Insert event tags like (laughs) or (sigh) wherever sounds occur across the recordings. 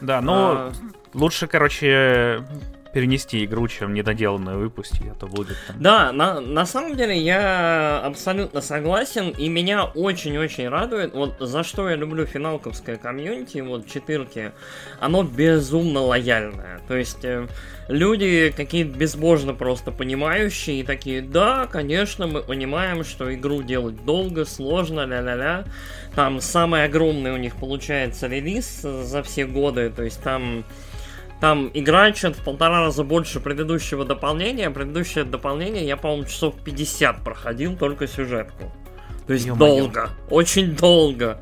Да, ну, а... лучше, короче, перенести игру, чем недоделанную выпустить, а то будет там... Да, на, на самом деле я абсолютно согласен, и меня очень-очень радует, вот за что я люблю финалковское комьюнити, вот четырки, оно безумно лояльное, то есть э, люди какие-то безбожно просто понимающие и такие, да, конечно, мы понимаем, что игру делать долго, сложно, ля-ля-ля, там самый огромный у них получается релиз за все годы, то есть там там игра что-то в полтора раза больше предыдущего дополнения. Предыдущее дополнение я, по-моему, часов 50 проходил только сюжетку. То есть Ё-моё. долго, очень долго.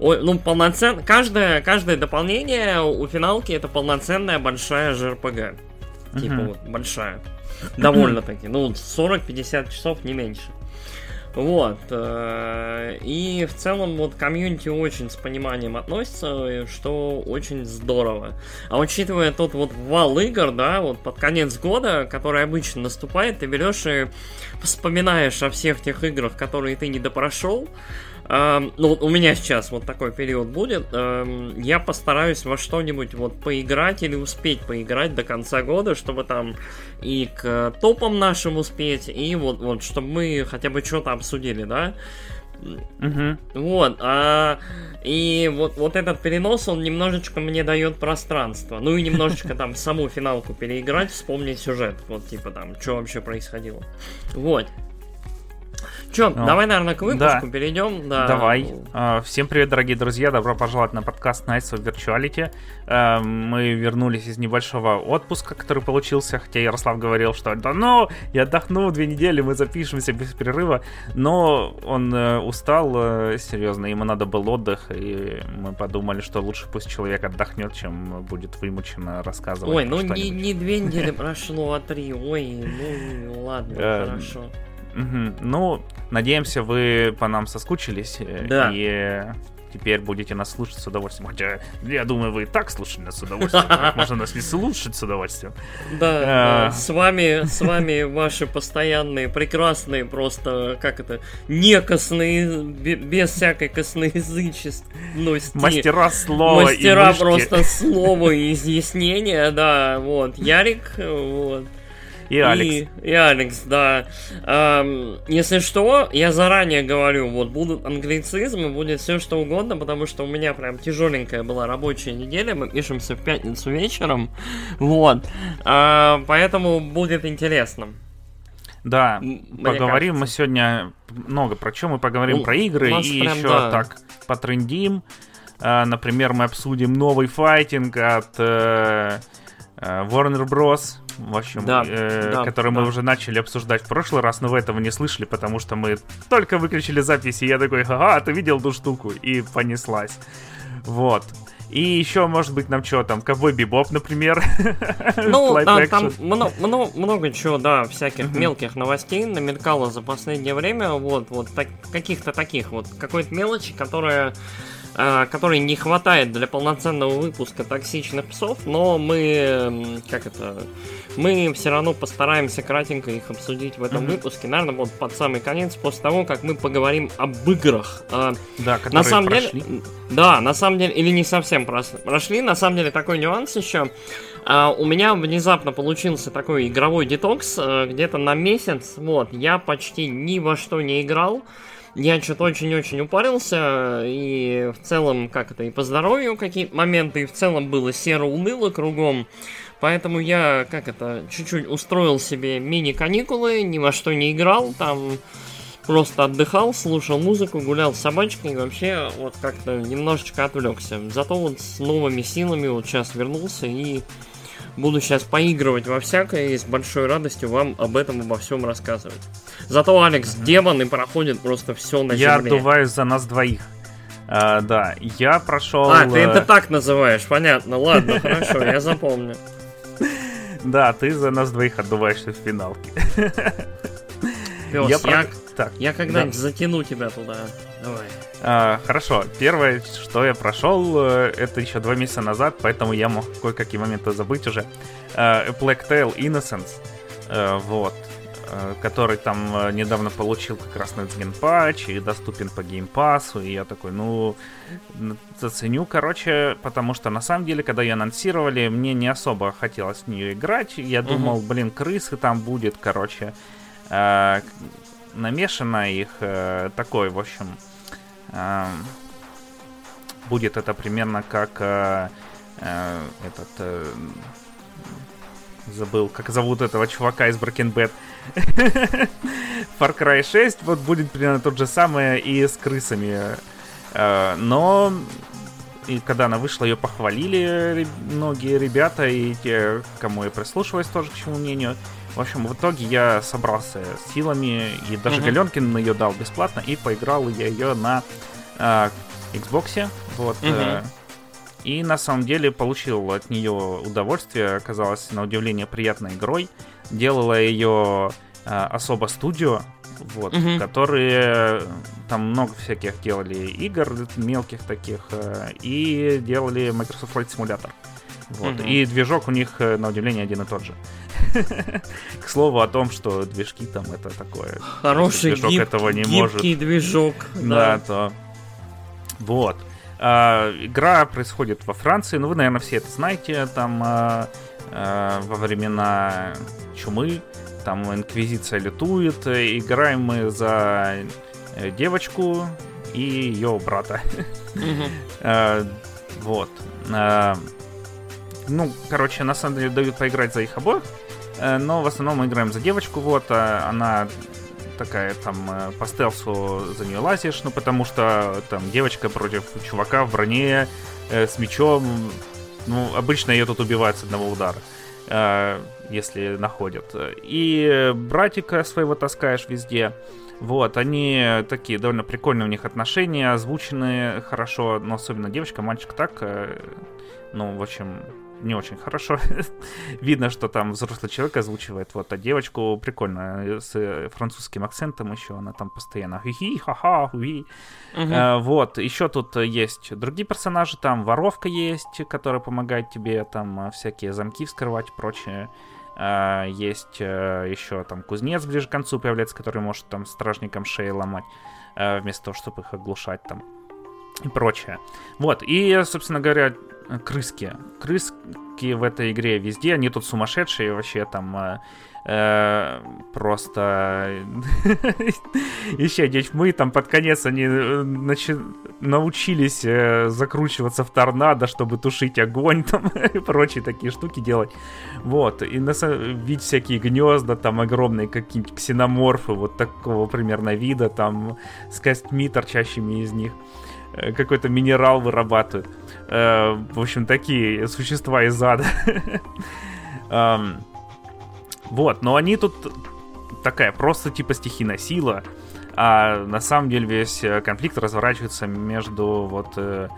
О, ну, полноценно. Каждое, каждое дополнение у финалки это полноценная большая JRPG. Uh-huh. Типа вот, большая. Довольно-таки. Ну, 40-50 часов, не меньше. Вот. Э, и в целом вот комьюнити очень с пониманием относится, что очень здорово. А учитывая тот вот вал игр, да, вот под конец года, который обычно наступает, ты берешь и вспоминаешь о всех тех играх, которые ты не допрошел, Uh, ну, у меня сейчас вот такой период будет. Uh, я постараюсь во что-нибудь вот поиграть или успеть поиграть до конца года, чтобы там и к топам нашим успеть, и вот, вот чтобы мы хотя бы что-то обсудили, да? Угу. Вот, а, и вот, вот этот перенос, он немножечко мне дает пространство. Ну и немножечко там саму финалку переиграть, вспомнить сюжет. Вот, типа там, что вообще происходило. Вот. Че, ну, давай, наверное, к выпуску да. перейдем. Да. Давай. А, всем привет, дорогие друзья. Добро пожаловать на подкаст Nights of Virtuality. А, мы вернулись из небольшого отпуска, который получился, хотя Ярослав говорил, что да ну, я отдохну две недели, мы запишемся без перерыва. Но он э, устал, э, серьезно, ему надо был отдых, и мы подумали, что лучше пусть человек отдохнет, чем будет вымученно рассказывать. Ой, ну не, не две (laughs) недели прошло, а три. Ой, ну ладно, э, хорошо. Угу. Ну, надеемся, вы по нам соскучились. Э, да. И теперь будете нас слушать с удовольствием. Хотя, я думаю, вы и так слушали нас с удовольствием. Можно нас не слушать с удовольствием. Да, с вами, с вами ваши постоянные, прекрасные, просто, как это, некосные, без всякой косноязычности. Мастера слова Мастера просто слова и изъяснения, да, вот. Ярик, вот. И Алекс. И, и Алекс, да. Эм, если что, я заранее говорю, вот будут англицизмы, будет все что угодно, потому что у меня прям тяжеленькая была рабочая неделя, мы пишемся в пятницу вечером, вот. Э, поэтому будет интересно. Да, Мне поговорим кажется. мы сегодня много про чем. Мы поговорим ну, про игры и прям, еще да. так потрендим. Э, например, мы обсудим новый файтинг от э Warner Bros в общем, да, э, да, который да. мы уже начали обсуждать в прошлый раз, но вы этого не слышали, потому что мы только выключили запись, и я такой, ага, ты видел ту штуку, и понеслась. Вот. И еще, может быть, нам что там, Ковбой Бибоп, например. (laughs) Ну, да, там много, много, много чего, да, всяких мелких новостей намелькало за последнее время, вот, вот так, каких-то таких вот, какой-то мелочи, которая Э, которой не хватает для полноценного выпуска токсичных псов, но мы, как это, мы все равно постараемся кратенько их обсудить в этом mm-hmm. выпуске, наверное, вот под самый конец, после того, как мы поговорим об играх. Э, да, которые на самом прошли. деле, да, на самом деле, или не совсем прошли, на самом деле такой нюанс еще. Uh, у меня внезапно получился такой игровой детокс uh, где-то на месяц. Вот, я почти ни во что не играл. Я что-то очень-очень упарился, и в целом, как это, и по здоровью какие-то моменты, и в целом было серо-уныло кругом. Поэтому я, как это, чуть-чуть устроил себе мини-каникулы, ни во что не играл, там просто отдыхал, слушал музыку, гулял с собачкой, и вообще вот как-то немножечко отвлекся. Зато вот с новыми силами вот сейчас вернулся и Буду сейчас поигрывать во всякое и с большой радостью вам об этом обо всем рассказывать. Зато Алекс демон и проходит просто все на Я земле. Я отдуваюсь за нас двоих. А, да, я прошел... А, ты это э, так называешь, понятно. Ладно, (laughs) хорошо, я запомню. Да, ты за нас двоих отдуваешься в финалке. Пес, я, я, так, я когда-нибудь да. затяну тебя туда. Давай. А, хорошо, первое, что я прошел, э, это еще два месяца назад, поэтому я мог кое-какие моменты забыть уже. А, Black Tail Innocence. А, вот. Э, который там недавно получил как раз на патч и доступен по геймпасу, и я такой, ну, заценю, короче, потому что на самом деле, когда ее анонсировали, мне не особо хотелось в нее играть, я думал, блин, крысы там будет, короче, э, намешано их э, такой, в общем, будет это примерно как э, э, этот... Э, забыл, как зовут этого чувака из Breaking Bad. (laughs) Far Cry 6 вот будет примерно тот же самый и с крысами. Но и когда она вышла, ее похвалили многие ребята, и те, кому я прислушиваюсь тоже к чему мнению. В общем, в итоге я собрался с силами, и даже mm-hmm. Галенкин ее дал бесплатно, и поиграл я ее на э, Xbox. Вот. Mm-hmm. Э, и на самом деле получил от нее удовольствие, оказалось на удивление приятной игрой. Делала ее э, особо студио, вот, угу. которые там много всяких делали игр мелких таких э, и делали Microsoft Flight Simulator. Вот. Угу. И движок у них, э, на удивление, один и тот же. (laughs) К слову о том, что движки там это такое. Хороший движок гиб, этого не гибкий может. движок. Да, да, то. Вот. А, игра происходит во Франции, ну вы, наверное, все это знаете, там а, а, во времена чумы, там инквизиция лютует, играем мы за э, девочку и ее брата. (laughs) Вот. Ну, короче, на самом деле дают поиграть за их обоих, э, но в основном мы играем за девочку, вот, она такая там э, по стелсу за нее лазишь, ну потому что там девочка против чувака в броне э, с мечом, ну обычно ее тут убивают с одного удара, э, если находят. И братика своего таскаешь везде. Вот, они такие довольно прикольные у них отношения, озвученные хорошо, но особенно девочка, мальчик так, э, ну, в общем, не очень хорошо. (laughs) Видно, что там взрослый человек озвучивает, вот, а девочку прикольно, с французским акцентом еще, она там постоянно хи-хи, ха-ха. Угу. А, вот, еще тут есть другие персонажи, там воровка есть, которая помогает тебе там всякие замки вскрывать и прочее. А, есть еще там кузнец ближе к концу появляется, который может там стражникам шеи ломать, вместо того, чтобы их оглушать там и прочее. Вот, и, собственно говоря, крыски. Крыски в этой игре везде, они тут сумасшедшие вообще там э, э просто (laughs) еще мы там под конец они э, начи... научились э, закручиваться в торнадо, чтобы тушить огонь (laughs) там и прочие такие штуки делать. Вот, и на видеть всякие гнезда там огромные какие-нибудь ксеноморфы вот такого примерно вида там с костьми торчащими из них. Э, какой-то минерал вырабатывают. Э, в общем, такие существа из ада. (laughs) Вот, но они тут такая просто типа стихийная сила, а на самом деле весь э, конфликт разворачивается между вот э,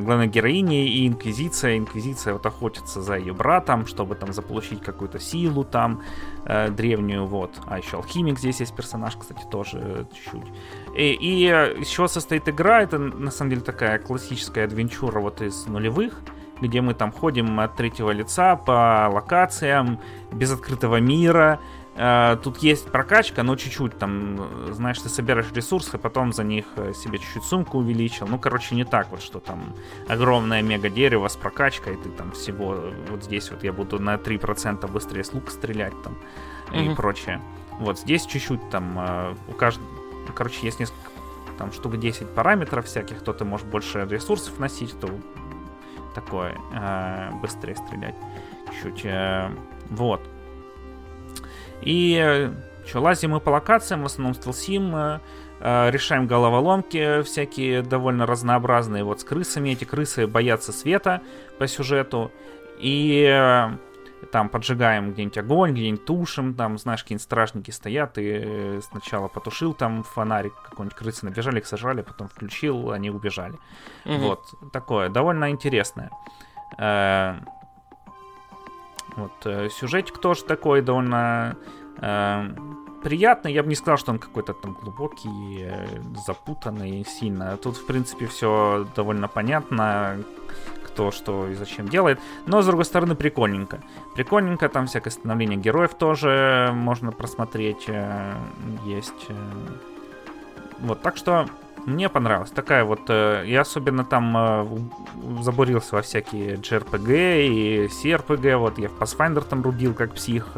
главной героиней и Инквизицией. Инквизиция вот охотится за ее братом, чтобы там заполучить какую-то силу там э, древнюю, вот. А еще Алхимик здесь есть персонаж, кстати, тоже э, чуть-чуть. И, и из чего состоит игра? Это на самом деле такая классическая адвенчура вот из нулевых, где мы там ходим от третьего лица по локациям, без открытого мира, Э, тут есть прокачка, но чуть-чуть там, знаешь, ты собираешь ресурсы, потом за них э, себе чуть-чуть сумку увеличил. Ну, короче, не так вот, что там огромное мега дерево с прокачкой, ты там всего вот здесь вот я буду на 3% быстрее с лука стрелять там mm-hmm. и прочее. Вот здесь чуть-чуть там э, у каждого, короче, есть несколько там штук 10 параметров всяких, кто ты можешь больше ресурсов носить, то такое быстрее стрелять чуть. вот. И э, что, лазим мы по локациям, в основном стелсим, э, э, решаем головоломки всякие довольно разнообразные. Вот с крысами, эти крысы боятся света по сюжету. И там поджигаем где-нибудь огонь, где-нибудь тушим, там, знаешь, какие-нибудь стражники стоят, и сначала потушил там фонарик, какой-нибудь крысы набежали, их сажали, потом включил, они убежали. Угу. Вот, такое, довольно интересное. Вот, э, сюжетик тоже такой довольно э, приятный. Я бы не сказал, что он какой-то там глубокий, э, запутанный сильно. Тут, в принципе, все довольно понятно. кто что и зачем делает. Но, с другой стороны, прикольненько. Прикольненько, там всякое становление героев тоже можно просмотреть. Э, есть. Вот, так что мне понравилось. Такая вот... Я особенно там забурился во всякие JRPG и CRPG. Вот я в Pathfinder там рудил как псих.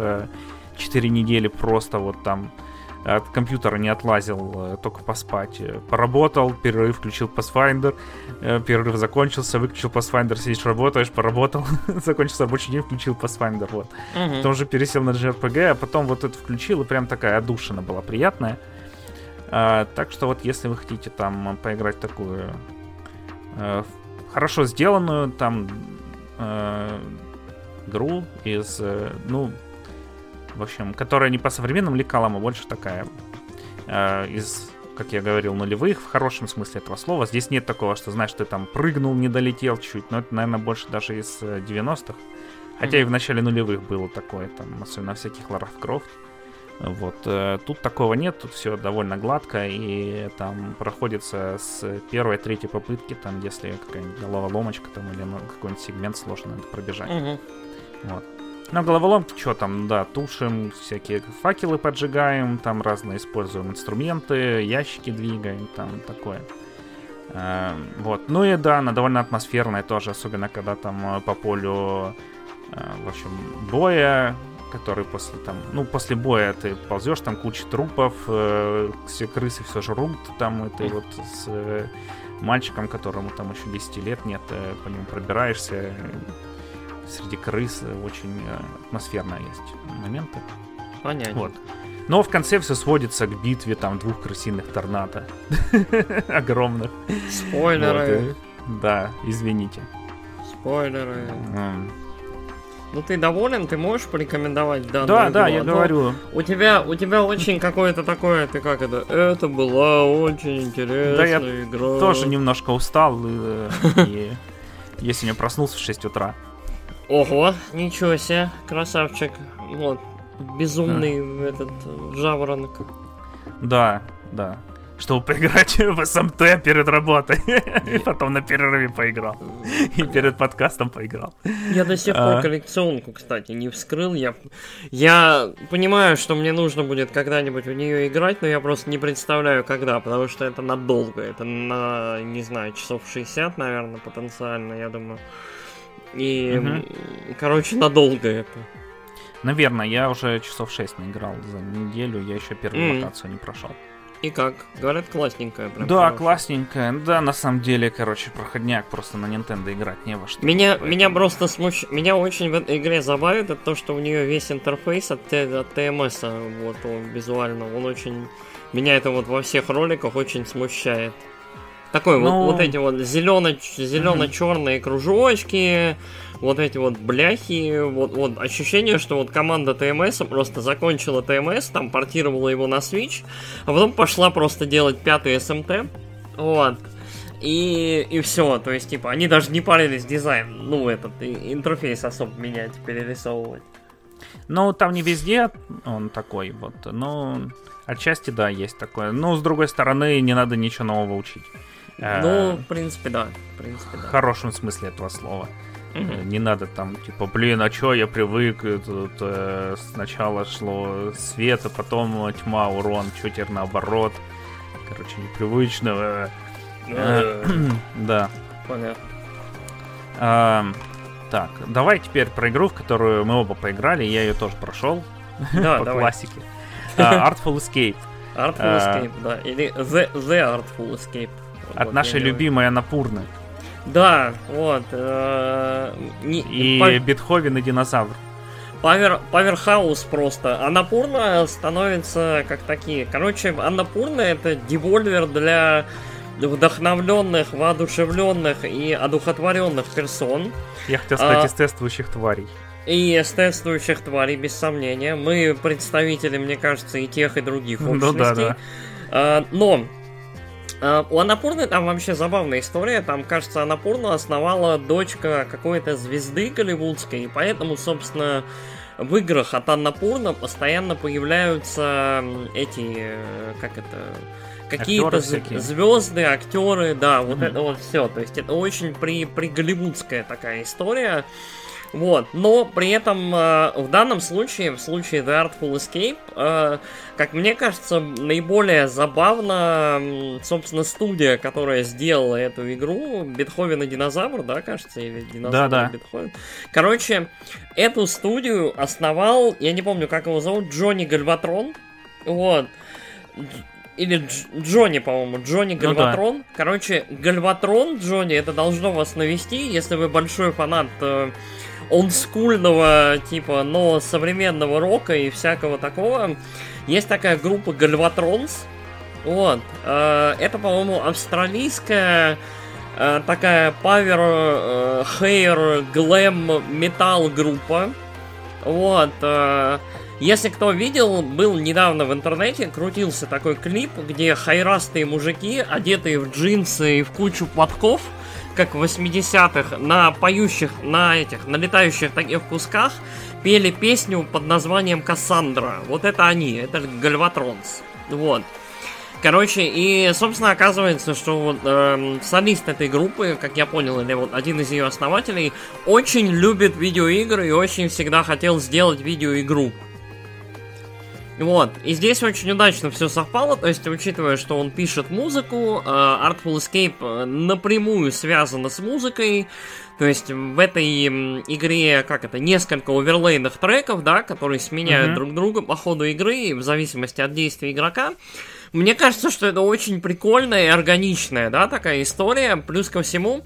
4 недели просто вот там от компьютера не отлазил, э, только поспать. Поработал, перерыв включил Pathfinder, э, перерыв закончился, выключил Pathfinder, сидишь, работаешь, поработал, (laughs) закончился рабочий день, включил Pathfinder, вот. Угу. Потом уже пересел на JRPG, а потом вот это включил, и прям такая отдушина была приятная. А, так что вот если вы хотите там поиграть такую э, хорошо сделанную там э, игру из, э, ну, в общем, которая не по современным лекалам, а больше такая э, из, как я говорил, нулевых, в хорошем смысле этого слова. Здесь нет такого, что, знаешь, ты там прыгнул, не долетел чуть, но это, наверное, больше даже из 90-х. Э, Хотя mm-hmm. и в начале нулевых было такое, там, особенно всяких Ларах Крофт. Вот, э, тут такого нет, тут все довольно гладко, и там проходится с первой, третьей попытки, там, если какая-нибудь головоломочка там или ну, какой-нибудь сегмент сложно надо пробежать. Угу. Вот. На головоломке что там, да, тушим, всякие факелы поджигаем, там разные используем инструменты, ящики двигаем, там такое. Э, вот. Ну и да, она довольно атмосферная тоже, особенно когда там э, по полю, в общем, боя, который после там, ну, после боя ты ползешь, там куча трупов, э, все крысы все жрут, там, и ты вот с э, мальчиком, которому там еще 10 лет нет, э, по нему пробираешься, среди крыс очень э, атмосферно есть моменты. Понятно. Вот. Но в конце все сводится к битве там двух крысиных торнадо. (laughs) Огромных. Спойлеры. Да, извините. Спойлеры. Ну ты доволен, ты можешь порекомендовать данную Да, игру? да, я а говорю. У тебя, у тебя очень какое-то такое, ты как это? Это была очень интересная да, я игра. тоже немножко устал, и, и (laughs) я сегодня проснулся в 6 утра. Ого, ничего себе, красавчик. Вот, безумный этот жаворонок. Да, да. Чтобы поиграть (laughs) в СМТ перед работой. И потом на перерыве поиграл. И перед подкастом поиграл. Я до сих пор а... коллекционку, кстати, не вскрыл. Я, я понимаю, что мне нужно будет когда-нибудь в нее играть, но я просто не представляю, когда, потому что это надолго. Это на, не знаю, часов 60, наверное, потенциально, я думаю. И, угу. короче, надолго это. Наверное, я уже часов 6 наиграл за неделю, я еще первую mm. локацию не прошел. И как? Говорят, классненькая. Прям да, хорошая. классненькая. Да, на самом деле, короче, проходняк просто на Nintendo играть не во что. Меня, поэтому... меня просто смущ... Меня очень в этой игре забавит это то, что у нее весь интерфейс от, от TMS, вот он визуально, он очень... Меня это вот во всех роликах очень смущает. Такой ну... вот, вот эти вот зелено- зелено-черные кружочки, вот эти вот бляхи, вот, вот ощущение, что вот команда ТМС просто закончила ТМС, там портировала его на Switch, а потом пошла просто делать пятый СМТ. Вот. И, и все, то есть, типа, они даже не парились дизайн, ну, этот интерфейс особо менять, перерисовывать. Ну, там не везде он такой вот, но отчасти, да, есть такое. Но, с другой стороны, не надо ничего нового учить. Ну, в принципе, да. В принципе, да. В хорошем смысле этого слова. Угу. Не надо там, типа, блин, а чё я привык, тут э, сначала шло свет, а потом тьма, урон, чё теперь наоборот. Короче, непривычно. Э, да. Понятно. Так, давай теперь про игру, в которую мы оба поиграли, я ее тоже прошел. Да, (laughs) по классике. Artful Escape. Artful Escape, да. Или The, The Artful Escape. От вот, нашей любимой Анапурны. Да, вот. Э, не, и по... Бетховен и динозавр. Павер, Паверхаус просто. Анапурна становится как такие. Короче, Анапурна это девольвер для вдохновленных, воодушевленных и одухотворенных персон. Я хотел сказать, а, естествующих тварей. И естествующих тварей, без сомнения. Мы представители, мне кажется, и тех, и других общностей. Ну да, да. А, но у Анапурны там вообще забавная история. Там, кажется, Анапурну основала дочка какой-то звезды голливудской. И поэтому, собственно, в играх от Анапурна постоянно появляются эти, э, как это, какие-то звезды, актеры, да, вот mm-hmm. это вот все. То есть это очень при, при голливудская такая история. Вот, но при этом э, в данном случае, в случае The Artful Escape, э, как мне кажется, наиболее забавно, собственно, студия, которая сделала эту игру, Бетховен и Динозавр, да, кажется, или Динозавр да, да. и Бетховен. Короче, эту студию основал, я не помню, как его зовут, Джонни Гальватрон, вот, или Дж- Джонни, по-моему, Джонни Гальватрон. Ну, да. Короче, Гальватрон Джонни, это должно вас навести, если вы большой фанат э, олдскульного, типа, но современного рока и всякого такого. Есть такая группа Гальватронс. Вот. Э, это, по-моему, австралийская э, такая павер, э, хейр, глэм, металл группа. Вот. Если кто видел, был недавно в интернете, крутился такой клип, где хайрастые мужики, одетые в джинсы и в кучу подков, как в 80-х, на поющих, на этих, на летающих таких кусках, пели песню под названием Кассандра. Вот это они, это Гальватронс. Вот. Короче, и, собственно, оказывается, что э, солист этой группы, как я понял, или вот один из ее основателей, очень любит видеоигры и очень всегда хотел сделать видеоигру. Вот, и здесь очень удачно все совпало, то есть, учитывая, что он пишет музыку, э, Artful Escape э, напрямую связана с музыкой, то есть в этой игре, как это, несколько оверлейных треков, да, которые сменяют mm-hmm. друг друга по ходу игры, в зависимости от действия игрока. Мне кажется, что это очень прикольная и органичная, да, такая история. Плюс ко всему,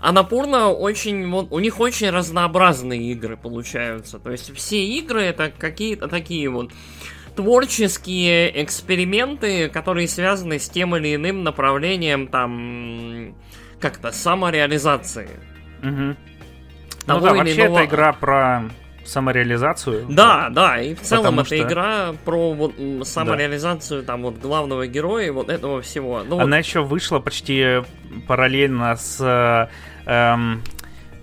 Анапурна очень, вот, у них очень разнообразные игры получаются. То есть все игры это какие-то такие вот творческие эксперименты, которые связаны с тем или иным направлением, там, как-то самореализации. Угу. ну да, вообще иного... это игра про самореализацию. Да, да, и в целом это что... игра про вот самореализацию да. там вот главного героя, вот этого всего. Ну, Она вот... еще вышла почти параллельно с эм,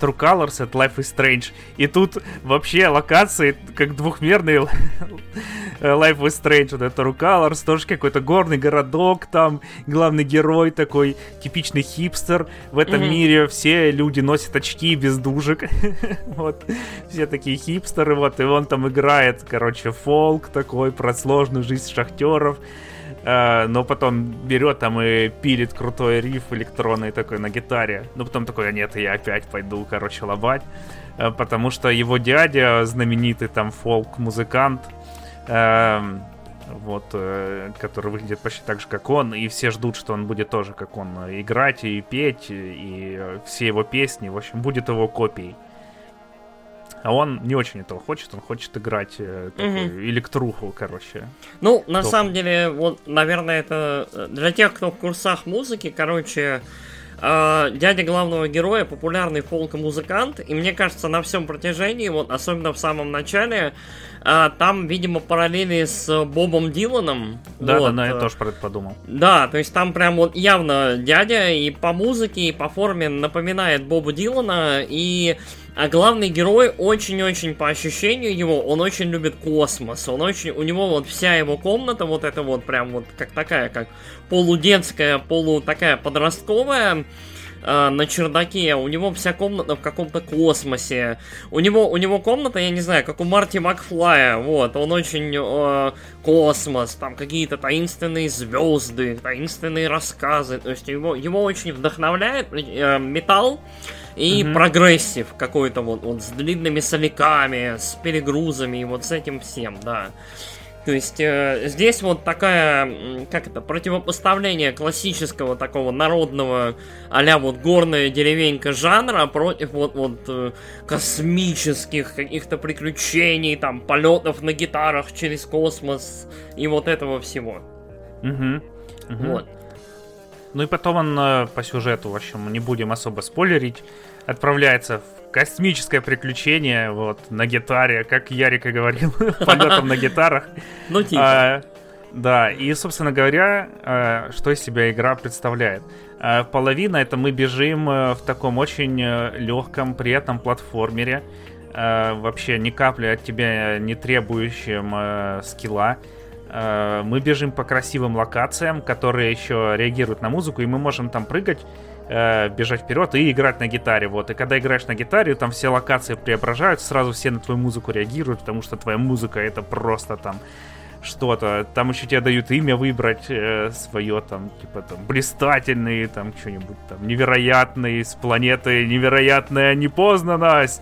True Colors от Life is Strange. И тут вообще локации как двухмерные Life is Strange. Вот это True Colors, тоже какой-то горный городок там, главный герой такой, типичный хипстер. В этом mm-hmm. мире все люди носят очки без дужек. (laughs) вот, все такие хипстеры, вот, и он там играет, короче, фолк такой про сложную жизнь шахтеров. Uh, но потом берет там и пилит крутой риф электронный такой на гитаре. Ну, потом такой, а нет, я опять пойду, короче, лобать. Uh, потому что его дядя, знаменитый там фолк-музыкант, uh, вот, э, который выглядит почти так же, как он, и все ждут, что он будет тоже, как он, играть и петь, и все его песни, в общем, будет его копией. А он не очень этого хочет, он хочет играть э, такую угу. электруху, короче. Ну, на Топ. самом деле, вот, наверное, это э, для тех, кто в курсах музыки, короче, э, дядя главного героя популярный фолк-музыкант, и мне кажется, на всем протяжении, вот особенно в самом начале, э, там, видимо, параллели с Бобом Диланом. Да, вот. да, да, я тоже про это подумал. Да, то есть там прям вот явно дядя и по музыке, и по форме напоминает Боба Дилана, и а главный герой очень-очень по ощущению его, он очень любит космос. Он очень, у него вот вся его комната вот это вот прям вот как такая, как полудетская, полу такая подростковая э, на чердаке. У него вся комната в каком-то космосе. У него, у него комната, я не знаю, как у Марти Макфлая. Вот, он очень э, космос, там какие-то таинственные звезды, таинственные рассказы. То есть его, его очень вдохновляет э, металл и угу. прогрессив какой-то вот, вот с длинными соляками, с перегрузами и вот с этим всем, да. То есть э, здесь вот такая, как это, противопоставление классического такого народного а вот горная деревенька жанра против вот, вот э, космических каких-то приключений, там, полетов на гитарах через космос и вот этого всего. Угу. угу. Вот. Ну и потом он э, по сюжету, в общем, не будем особо спойлерить, отправляется в космическое приключение, вот, на гитаре, как Ярик и говорил, (laughs) полетом на гитарах. Ну, типа. А, да, и, собственно говоря, а, что из себя игра представляет? А, половина это мы бежим э, в таком очень э, легком, приятном платформере, вообще ни капли от тебя не требующем скилла. Э, мы бежим по красивым локациям, которые еще реагируют на музыку, и мы можем там прыгать, э, бежать вперед и играть на гитаре. Вот. И когда играешь на гитаре, там все локации преображаются, сразу все на твою музыку реагируют, потому что твоя музыка это просто там что-то. Там еще тебе дают имя выбрать э, свое, там, типа, там, блистательный, там, что-нибудь там, невероятный, с планеты невероятная непознанность.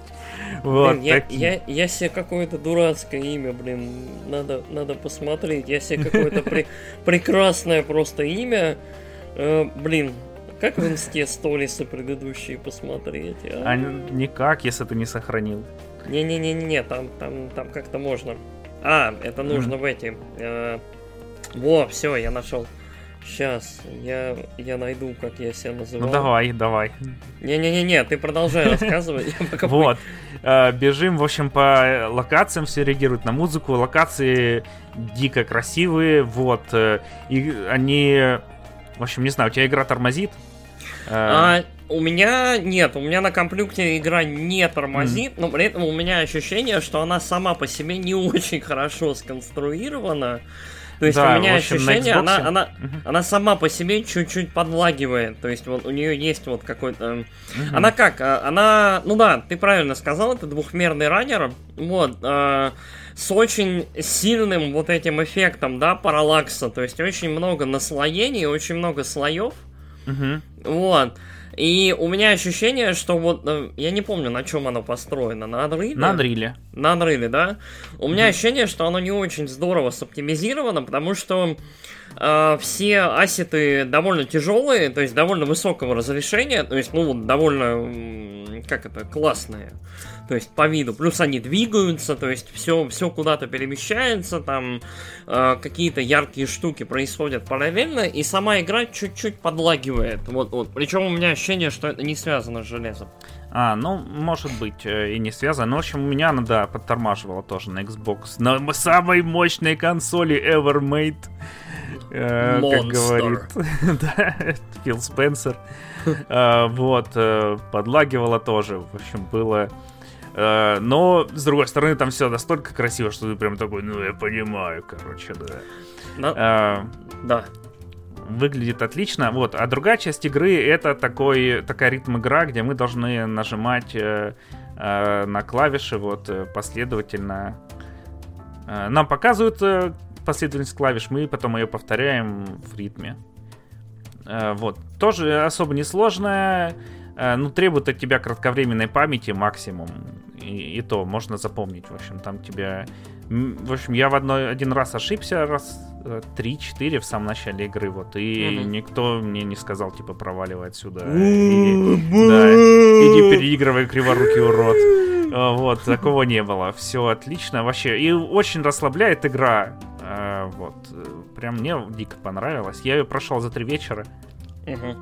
Вот, блин, я, я, я себе какое-то дурацкое имя, блин, надо, надо посмотреть. Я себе какое-то при, (laughs) прекрасное просто имя. Э, блин, как в инсте сторисы предыдущие посмотреть? А? а никак, если ты не сохранил. Не-не-не-не, там, там, там как-то можно. А, это нужно в эти. Э, во, все, я нашел. Сейчас, я, я найду, как я себя называю. Ну давай, давай. Не-не-не, ты продолжай (laughs) рассказывать. Вот. Э, бежим, в общем, по локациям, все реагируют на музыку. Локации дико красивые, вот. Э, и они... В общем, не знаю, у тебя игра тормозит? А, у меня нет, у меня на компьютере игра не тормозит, mm. но при этом у меня ощущение, что она сама по себе не (laughs) очень хорошо сконструирована. То есть да, у меня общем, ощущение, она, она, uh-huh. она сама по себе чуть-чуть подлагивает. То есть вот у нее есть вот какой-то... Uh-huh. Она как? А, она... Ну да, ты правильно сказал, это двухмерный раннер. Вот. Э, с очень сильным вот этим эффектом, да, параллакса. То есть очень много наслоений, очень много слоев. Uh-huh. Вот. И у меня ощущение, что вот, э, я не помню, на чем оно построено, на Unreal? На Unreal. На Unreal, да? У меня mm-hmm. ощущение, что оно не очень здорово соптимизировано, потому что э, все ассеты довольно тяжелые, то есть довольно высокого разрешения, то есть, ну, вот довольно, как это, классные то есть по виду. Плюс они двигаются, то есть все, все куда-то перемещается, там э, какие-то яркие штуки происходят параллельно, и сама игра чуть-чуть подлагивает. Вот, вот. Причем у меня ощущение, что это не связано с железом. А, ну, может быть, э, и не связано. Но, в общем, у меня она, да, подтормаживала тоже на Xbox. На самой мощной консоли ever made. Э, как говорит (laughs) да, Фил Спенсер. (laughs) Э, вот, э, подлагивала тоже. В общем, было Э, но, с другой стороны, там все настолько красиво, что ты прям такой, ну, я понимаю, короче, да. Но... А, да. Выглядит отлично. Вот. А другая часть игры это такой, такая ритм-игра, где мы должны нажимать э, э, на клавиши вот последовательно. Э, нам показывают последовательность клавиш, мы потом ее повторяем в ритме. Э, вот. Тоже особо несложная. Э, ну, требует от тебя кратковременной памяти максимум. И, и то можно запомнить. В общем, там тебя... В общем, я в одной, один раз ошибся, раз э, три-четыре в самом начале игры, вот, и угу. никто мне не сказал, типа, проваливай отсюда. Иди, да, иди переигрывай, криворукий урод. Вот, такого не было. Все отлично вообще. И очень расслабляет игра. Вот, прям мне дико понравилось. Я ее прошел за три вечера. Угу.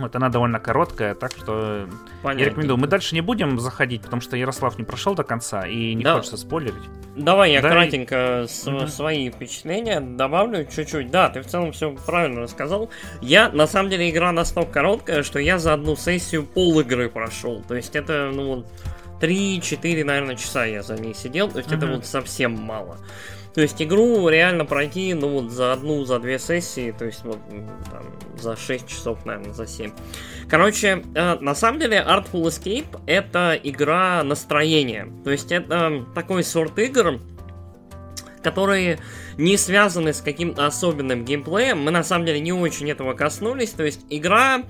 Вот она довольно короткая, так что Понятно. я рекомендую. Мы дальше не будем заходить, потому что Ярослав не прошел до конца и не да. хочется спойлерить. Давай я да, кратенько и... с, угу. свои впечатления добавлю чуть-чуть. Да, ты в целом все правильно рассказал. Я, на самом деле, игра настолько короткая, что я за одну сессию пол игры прошел. То есть это, ну, 3-4, наверное, часа я за ней сидел. То есть угу. это вот совсем мало. То есть игру реально пройти, ну вот за одну, за две сессии, то есть вот там, за 6 часов, наверное, за 7. Короче, э, на самом деле Artful Escape это игра настроения. То есть это такой сорт игр, которые не связаны с каким-то особенным геймплеем. Мы на самом деле не очень этого коснулись. То есть игра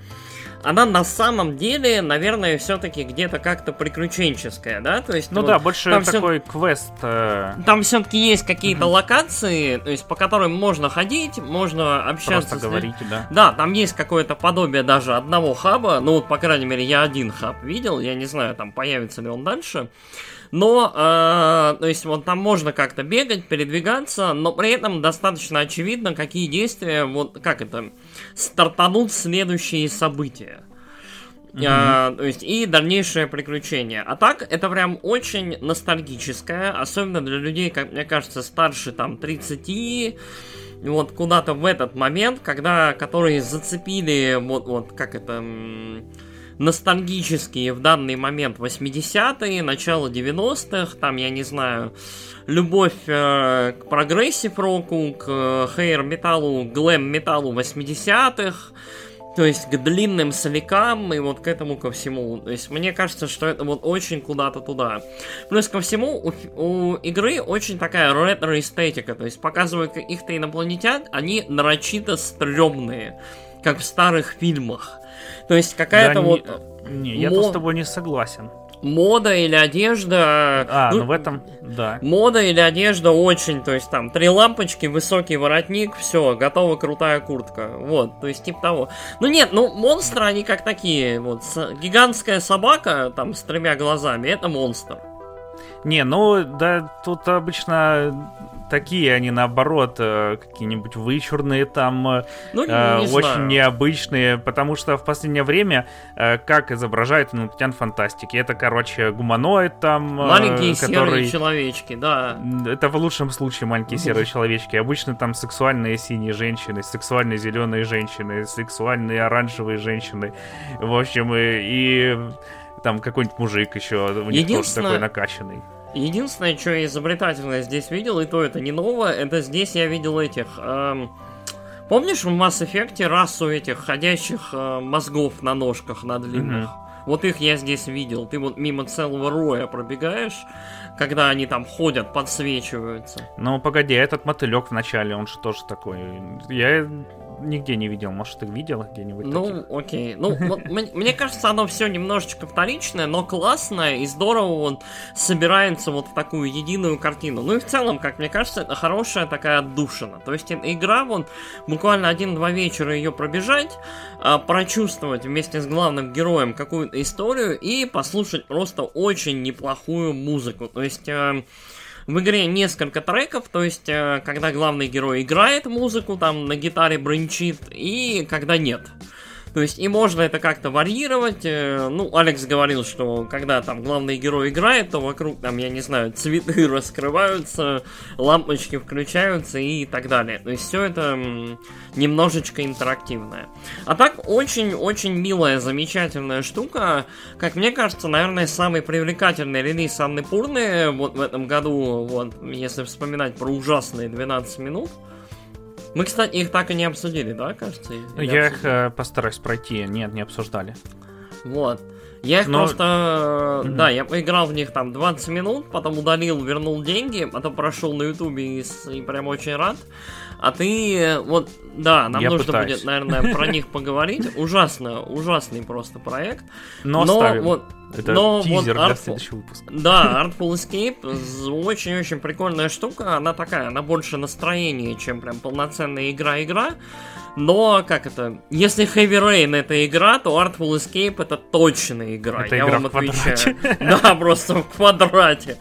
она на самом деле, наверное, все-таки где-то как-то приключенческая, да? То есть, ну вот, да, больше там такой все... квест. Э... Там все-таки есть какие-то локации, то есть по которым можно ходить, можно общаться. Просто с... говорить, да. Да, там есть какое-то подобие даже одного хаба. Ну вот, по крайней мере, я один хаб видел. Я не знаю, там появится ли он дальше. Но, э, то есть, вот там можно как-то бегать, передвигаться, но при этом достаточно очевидно, какие действия, вот как это, стартанут следующие события. Mm-hmm. А, то есть и дальнейшее приключение. А так, это прям очень ностальгическое, особенно для людей, как мне кажется, старше там 30, вот куда-то в этот момент, когда, которые зацепили, вот, вот, как это, ностальгические в данный момент 80-е, начало 90-х, там, я не знаю, любовь э, к прогрессив року, к hair металлу, glam металлу 80-х, то есть к длинным солякам и вот к этому ко всему. То есть мне кажется, что это вот очень куда-то туда. Плюс ко всему у, у игры очень такая ретро-эстетика. То есть показывают каких-то инопланетян, они нарочито стрёмные, как в старых фильмах. То есть какая-то да, вот... Не, не я тут с тобой не согласен мода или одежда... А, ну, ну в этом, да. Мода или одежда очень, то есть там три лампочки, высокий воротник, все, готова крутая куртка. Вот, то есть типа того. Ну нет, ну монстры они как такие, вот, гигантская собака там с тремя глазами, это монстр. Не, ну да, тут обычно такие, они наоборот э, какие-нибудь вычурные там, э, ну, не, э, не очень знаю. необычные, потому что в последнее время как изображают инопланетян фантастики, это, короче, гуманоид там, маленькие который... серые человечки, да. Это в лучшем случае маленькие серые (laughs) человечки, обычно там сексуальные синие женщины, сексуальные зеленые женщины, сексуальные оранжевые женщины, в общем и, и там какой-нибудь мужик еще, у них тоже такой накачанный. Единственное, что я изобретательное здесь видел, и то это не новое, это здесь я видел этих... Эм, помнишь в Mass Effect расу этих ходящих э, мозгов на ножках на длинных? Mm-hmm. Вот их я здесь видел. Ты вот мимо целого роя пробегаешь, когда они там ходят, подсвечиваются. Ну, погоди, этот мотылек в начале, он же тоже такой. Я нигде не видел. Может, ты видел где-нибудь? Ну, таких? окей. Ну, вот, (laughs) мне кажется, оно все немножечко вторичное, но классное и здорово он собирается вот в такую единую картину. Ну и в целом, как мне кажется, это хорошая такая отдушина. То есть игра, вон, буквально один-два вечера ее пробежать, а, прочувствовать вместе с главным героем какую-то историю и послушать просто очень неплохую музыку. То есть... В игре несколько треков, то есть, э, когда главный герой играет музыку, там на гитаре бренчит, и когда нет. То есть и можно это как-то варьировать. Э, ну, Алекс говорил, что когда там главный герой играет, то вокруг там, я не знаю, цветы (laughs) раскрываются, лампочки включаются и так далее. То есть все это немножечко интерактивное. А так очень-очень милая, замечательная штука. Как мне кажется, наверное, самый привлекательный релиз Анны Пурны вот в этом году, вот, если вспоминать про ужасные 12 минут. Мы, кстати, их так и не обсудили, да, кажется? Или Я обсудили? их э, постараюсь пройти. Нет, не обсуждали. Вот. Я их Но... просто... Mm-hmm. Да, я поиграл в них там 20 минут, потом удалил, вернул деньги, потом прошел на ютубе и, и прям очень рад. А ты, вот, да, нам я нужно пытаюсь. будет, наверное, про (laughs) них поговорить. Ужасно, ужасный просто проект. Но, Но вот это Но тизер вот для Artful... следующего выпуска. Да, Artful Escape очень-очень прикольная штука. Она такая, она больше настроение, чем прям полноценная игра-игра. Но, как это, если Heavy Rain это игра, то Artful Escape это точно игра. Это я игра вам отвечаю. (laughs) Да, просто в квадрате.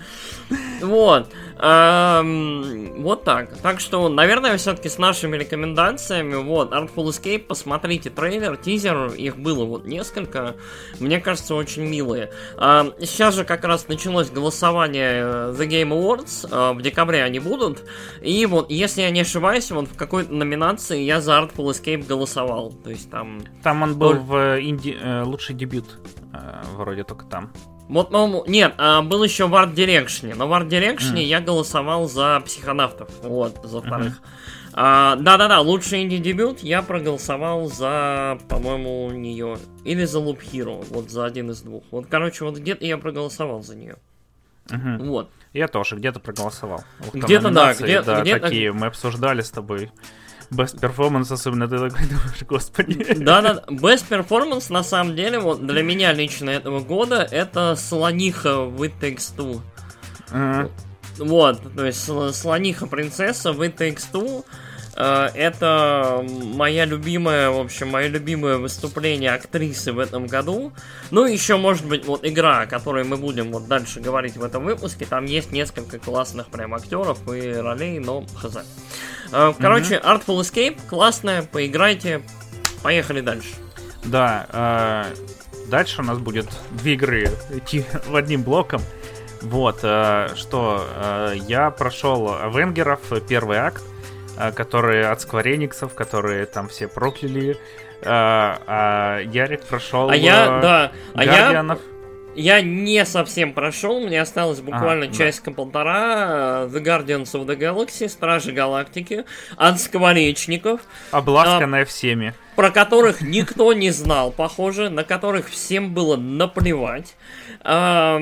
Вот. Вот так. Так что, наверное, все-таки с нашими рекомендациями, вот, Artful Escape, посмотрите трейлер, тизер, их было вот несколько, мне кажется, очень милые. Сейчас же как раз началось голосование э, The Game Awards, э, в декабре они будут, и вот, если я не ошибаюсь, вот в какой-то номинации я за Artful Escape голосовал, то есть там... Там он был в э, инди... Лучший дебют, вроде только там. Вот, ну, нет, а, был еще в Art Direction. Но в Art Direction mm. я голосовал за психонавтов. Вот, за вторых. Mm-hmm. А, да-да-да, лучший инди-дебют я проголосовал за, по-моему, нее. Или за Loop Hero, вот за один из двух. Вот, короче, вот где-то я проголосовал за нее. Угу. Вот. Я тоже где-то проголосовал. Где-то, да, где-то. Да, где такие мы обсуждали с тобой. Best Performance, особенно ты такой думаешь, господи. Да-да, Best Performance, на самом деле, вот для меня лично этого года, это слониха в It Takes Two. Uh-huh. Вот, то есть слониха принцесса в It Takes Two. Э, это моя любимая, в общем, мое любимое выступление актрисы в этом году. Ну, еще, может быть, вот игра, о которой мы будем вот дальше говорить в этом выпуске. Там есть несколько классных прям актеров и ролей, но хз. Э, короче, mm-hmm. Artful Escape классная, поиграйте. Поехали дальше. Да, э, дальше у нас будет две игры идти (laughs) в одним блоком. Вот, э, что э, я прошел Венгеров первый акт, э, которые от скворениксов, которые там все прокляли А, а Ярик прошел. А я, да. А я я не совсем прошел, мне осталось буквально а, часика-полтора. The Guardians of the Galaxy, Стражи Галактики, от скворечников. Обласканная а, всеми. Про которых никто не знал, похоже, на которых всем было наплевать. А,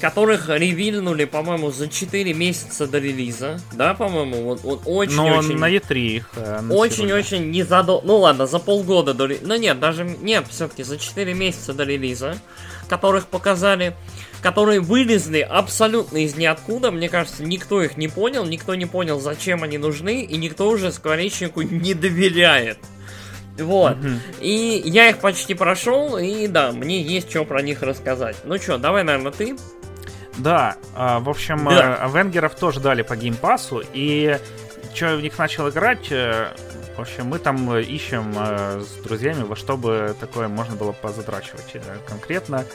которых ревильнули, по-моему, за 4 месяца до релиза. Да, по-моему, вот, вот очень-очень... Но очень, на E3 их э, Очень-очень не задол... Ну ладно, за полгода до релиза. Ну нет, даже... Нет, все-таки за 4 месяца до релиза которых показали, которые вылезли абсолютно из ниоткуда. Мне кажется, никто их не понял, никто не понял, зачем они нужны, и никто уже скворечнику не доверяет. Вот. Mm-hmm. И я их почти прошел, и да, мне есть что про них рассказать. Ну что, давай, наверное, ты. Да, э, в общем, да. Э, Авенгеров тоже дали по геймпасу, и что в них начал играть, э, в общем, мы там э, ищем э, с друзьями, во что бы такое можно было позадрачивать э, конкретно.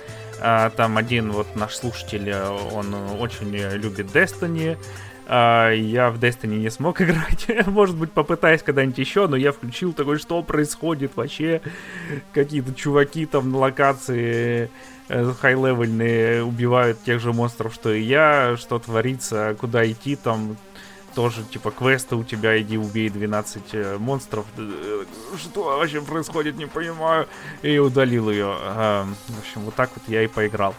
Э, там один вот наш слушатель, э, он очень любит Destiny. Э, я в Destiny не смог (laughs) играть. Может быть, попытаюсь когда-нибудь еще, но я включил такой, что происходит вообще. Какие-то чуваки там на локации хай-левельные убивают тех же монстров, что и я, что творится, куда идти там, тоже, типа, квесты у тебя, иди убей 12 э, монстров. Э, что вообще происходит, не понимаю. И удалил ее. Э, в общем, вот так вот я и поиграл.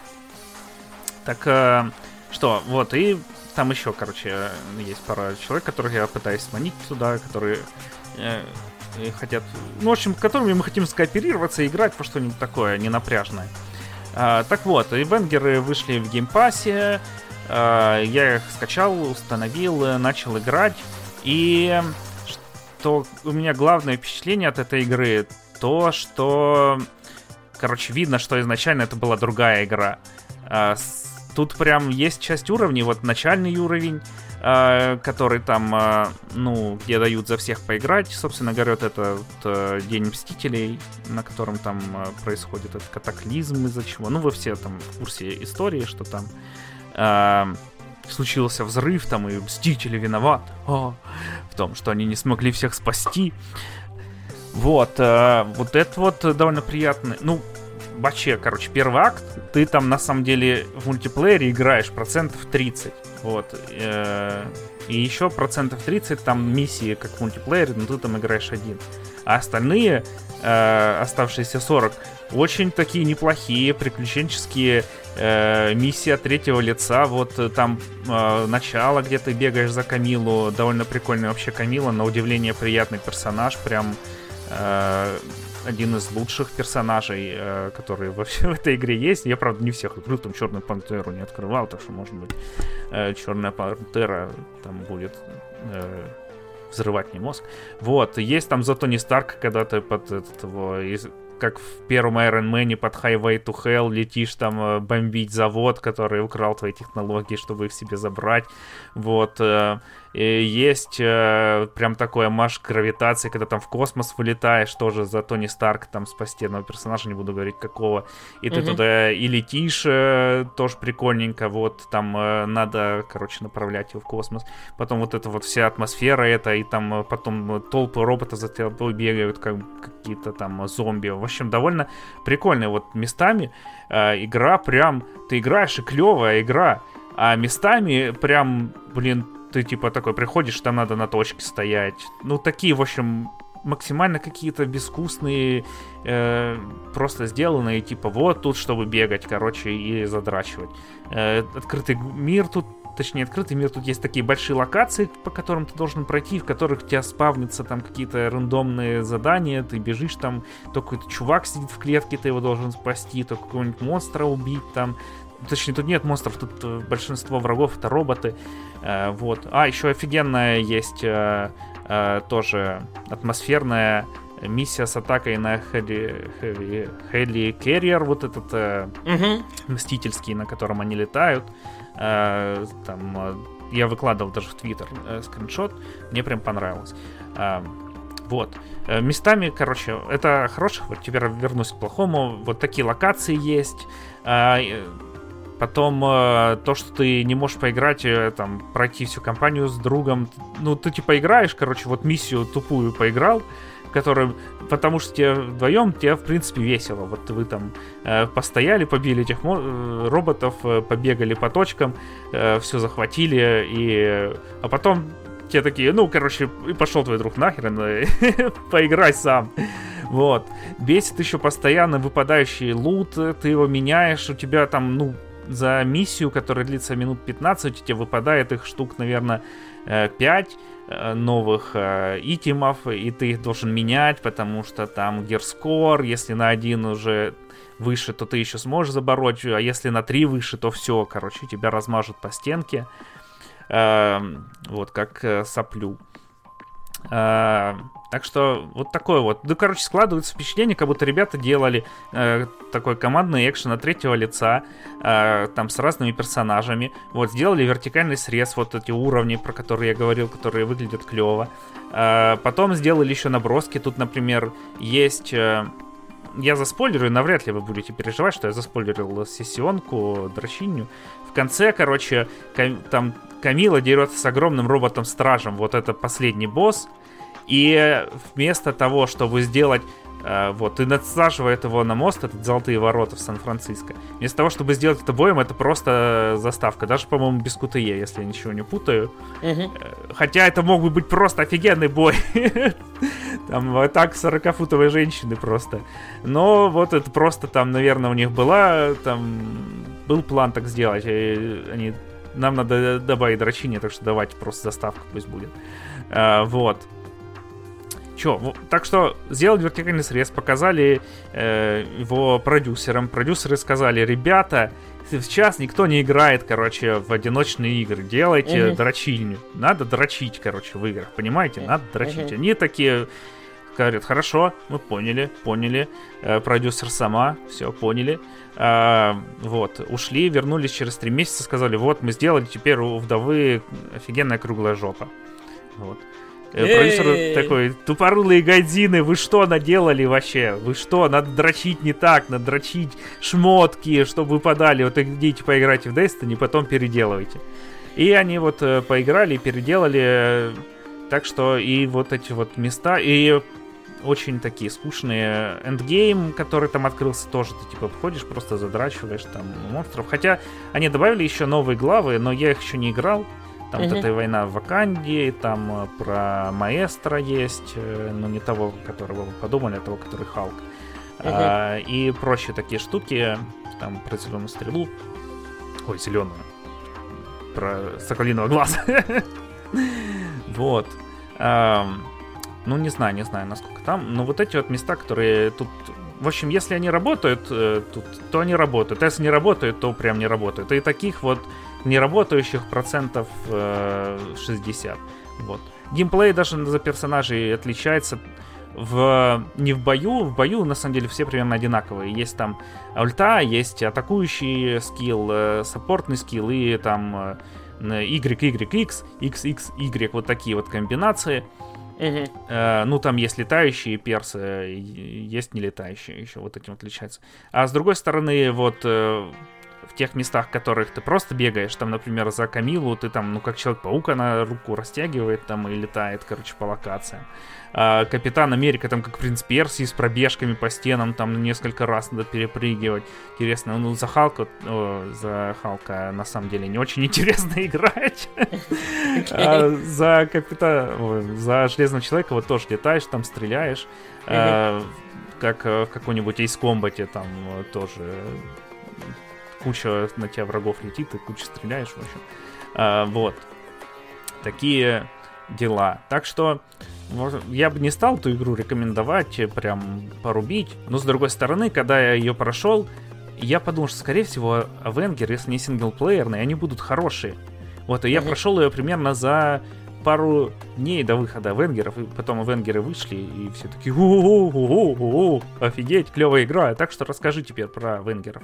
Так, э, что, вот, и там еще, короче, есть пара человек, которых я пытаюсь сманить туда, которые хотят, ну, в общем, которыми мы хотим скооперироваться и играть во что-нибудь такое ненапряжное. Э, так вот, и венгеры вышли в геймпассе, я их скачал, установил, э, начал играть. И что у меня главное впечатление от этой игры, то, что, короче, видно, что изначально это была другая игра. Э, тут прям есть часть уровней, вот начальный уровень, который там, ну, где дают за всех поиграть. Собственно говоря, вот это вот День Мстителей, на котором там происходит этот катаклизм из-за чего. Ну, вы все там в курсе истории, что там э, случился взрыв, там и Мстители виноват о, в том, что они не смогли всех спасти. Вот, э, вот это вот довольно приятно. Ну, вообще, короче, первый акт, ты там на самом деле в мультиплеере играешь процентов 30. Вот. Э, и еще процентов 30 там миссии, как в мультиплеере, но ты там играешь один. А остальные, э, оставшиеся 40, очень такие неплохие, приключенческие э, миссии от третьего лица. Вот э, там э, начало, где ты бегаешь за Камилу. Довольно прикольный вообще Камила, на удивление приятный персонаж. Прям э, один из лучших персонажей, э, которые вообще (laughs) в этой игре есть. Я, правда, не всех открыл, там Черную Пантеру не открывал, так что, может быть, э, Черная Пантера там будет э, взрывать мне мозг. Вот, есть там зато не Старк, когда ты под этот его как в первом Iron Man под Highway to Hell летишь там э, бомбить завод, который украл твои технологии, чтобы их себе забрать. Вот. Э, есть э, прям такой маш гравитации, когда там в космос вылетаешь, тоже за Тони Старк там спасти одного персонажа, не буду говорить какого. И ты угу. туда и летишь, э, тоже прикольненько, вот, там э, надо, короче, направлять его в космос. Потом вот эта вот вся атмосфера это, и там э, потом толпы роботов за тобой бегают, как какие-то там зомби. В общем, довольно прикольные вот местами. Э, игра прям, ты играешь, и клевая игра. А местами прям, блин, ты типа такой приходишь, там надо на точке стоять. Ну, такие, в общем, максимально какие-то безвкусные, э, просто сделанные, типа вот тут, чтобы бегать, короче, и задрачивать. Э, открытый мир тут, точнее, открытый мир, тут есть такие большие локации, по которым ты должен пройти, в которых у тебя спавнятся там какие-то рандомные задания, ты бежишь там, то какой-то чувак сидит в клетке, ты его должен спасти, то какого-нибудь монстра убить там, Точнее, тут нет монстров, тут э, большинство врагов это роботы. Э, вот. А, еще офигенная есть э, тоже атмосферная миссия с атакой на Хели, Хели, Хели Керриер, вот этот угу. мстительский, на котором они летают. Там я выкладывал даже в Твиттер скриншот, мне прям понравилось. Вот. Местами, короче, это хороших, вот теперь вернусь к плохому. Вот такие локации есть. Потом э, то, что ты не можешь поиграть, э, там, пройти всю кампанию с другом. Ну, ты типа играешь, короче, вот миссию тупую поиграл, в котором, потому что тебе вдвоем, тебе, в принципе, весело. Вот вы там э, постояли, побили этих роботов, побегали по точкам, все захватили, и... А потом те такие, ну, короче, и пошел твой друг нахрен, э, (laughs) поиграй сам. Вот. Бесит еще постоянно выпадающий лут, ты его меняешь, у тебя там, ну, за миссию, которая длится минут 15, у тебя выпадает их штук, наверное, 5 э, новых э, итемов, и ты их должен менять, потому что там герскор, если на один уже выше, то ты еще сможешь забороть, а если на 3 выше, то все, короче, тебя размажут по стенке. Эм, вот, как э, соплю. Э, так что вот такое вот. Ну, короче, складывается впечатление, как будто ребята делали э, такой командный экшен от третьего лица, э, там с разными персонажами. Вот, сделали вертикальный срез, вот эти уровни, про которые я говорил, которые выглядят клево. Э, потом сделали еще наброски. Тут, например, есть... Э, я заспойлерю, навряд ли вы будете переживать, что я заспойлерил сессионку, дрочиню. В конце, короче, там Камила дерется с огромным роботом-стражем. Вот это последний босс. И вместо того, чтобы сделать Uh, вот, и надсаживает его на мост, этот золотые ворота в Сан-Франциско. Вместо того, чтобы сделать это боем, это просто заставка. Даже, по-моему, без QTE, если я ничего не путаю. Uh-huh. Хотя это мог бы быть просто офигенный бой. (laughs) там атак 40-футовой женщины просто. Но вот это просто там, наверное, у них была, там был план так сделать. И они нам надо добавить дрочине, так что давайте просто заставка пусть будет. А, вот. Чё, так что сделали вертикальный срез, показали э, его продюсерам. Продюсеры сказали, ребята, сейчас никто не играет, короче, в одиночные игры. Делайте угу. дрочильню. Надо дрочить, короче, в играх, понимаете? Надо дрочить. Угу. Они такие говорят, хорошо, мы поняли, поняли. Э, продюсер сама, все, поняли. Э, вот, ушли, вернулись через три месяца, сказали, вот, мы сделали, теперь у вдовы офигенная круглая жопа. Вот. Э, продюсер такой, тупорылые годины, вы что наделали вообще? Вы что, надо дрочить не так, надо дрочить шмотки, чтобы выпадали. Вот идите поиграйте в Destiny, потом переделывайте. И они вот э, поиграли, переделали, э, так что и вот эти вот места, и очень такие скучные. Эндгейм, который там открылся, тоже ты типа подходишь, просто задрачиваешь там монстров. Хотя они добавили еще новые главы, но я их еще не играл. Там uh-huh. вот эта война в Ваканде, там э, про маэстро есть, э, но не того, которого вы подумали, а того, который Халк. Uh-huh. А, и прочие такие штуки, там про зеленую стрелу. Ой, зеленую. Про соколиного глаза. (laughs) Вот. Ну, не знаю, не знаю, насколько там. Но вот эти вот места, которые тут... В общем, если они работают э, тут, то они работают. Если не работают, то прям не работают. И таких вот неработающих процентов э, 60. Вот. Геймплей даже за персонажей отличается в, не в бою, в бою на самом деле все примерно одинаковые. Есть там ульта, есть атакующий скилл, э, саппортный скилл и там э, YYX, XXY, вот такие вот комбинации. Э, ну, там есть летающие персы, есть не летающие еще, вот этим отличается. А с другой стороны, вот э, в тех местах, в которых ты просто бегаешь, там, например, за Камилу, ты там, ну, как Человек-паук, она руку растягивает там и летает, короче, по локациям. А, Капитан Америка, там, как принц Персии, с пробежками по стенам, там, несколько раз надо перепрыгивать. Интересно, ну, за Халка, о, за Халка, на самом деле, не очень (laughs) интересно играть. А, за Капитана, за Железного Человека вот тоже летаешь, там, стреляешь. А, как в какой-нибудь Ace Combat, там, тоже куча на тебя врагов летит, и куча стреляешь, в общем. А, вот. Такие дела. Так что я бы не стал эту игру рекомендовать, э, прям порубить. Но с другой стороны, когда я ее прошел, я подумал, что, скорее всего, Авенгер, если не синглплеерные, они будут хорошие. Вот, и я mm-hmm. прошел ее примерно за пару дней до выхода Авенгеров, и потом Авенгеры вышли, и все таки у офигеть, клевая игра. Так что расскажи теперь про Авенгеров.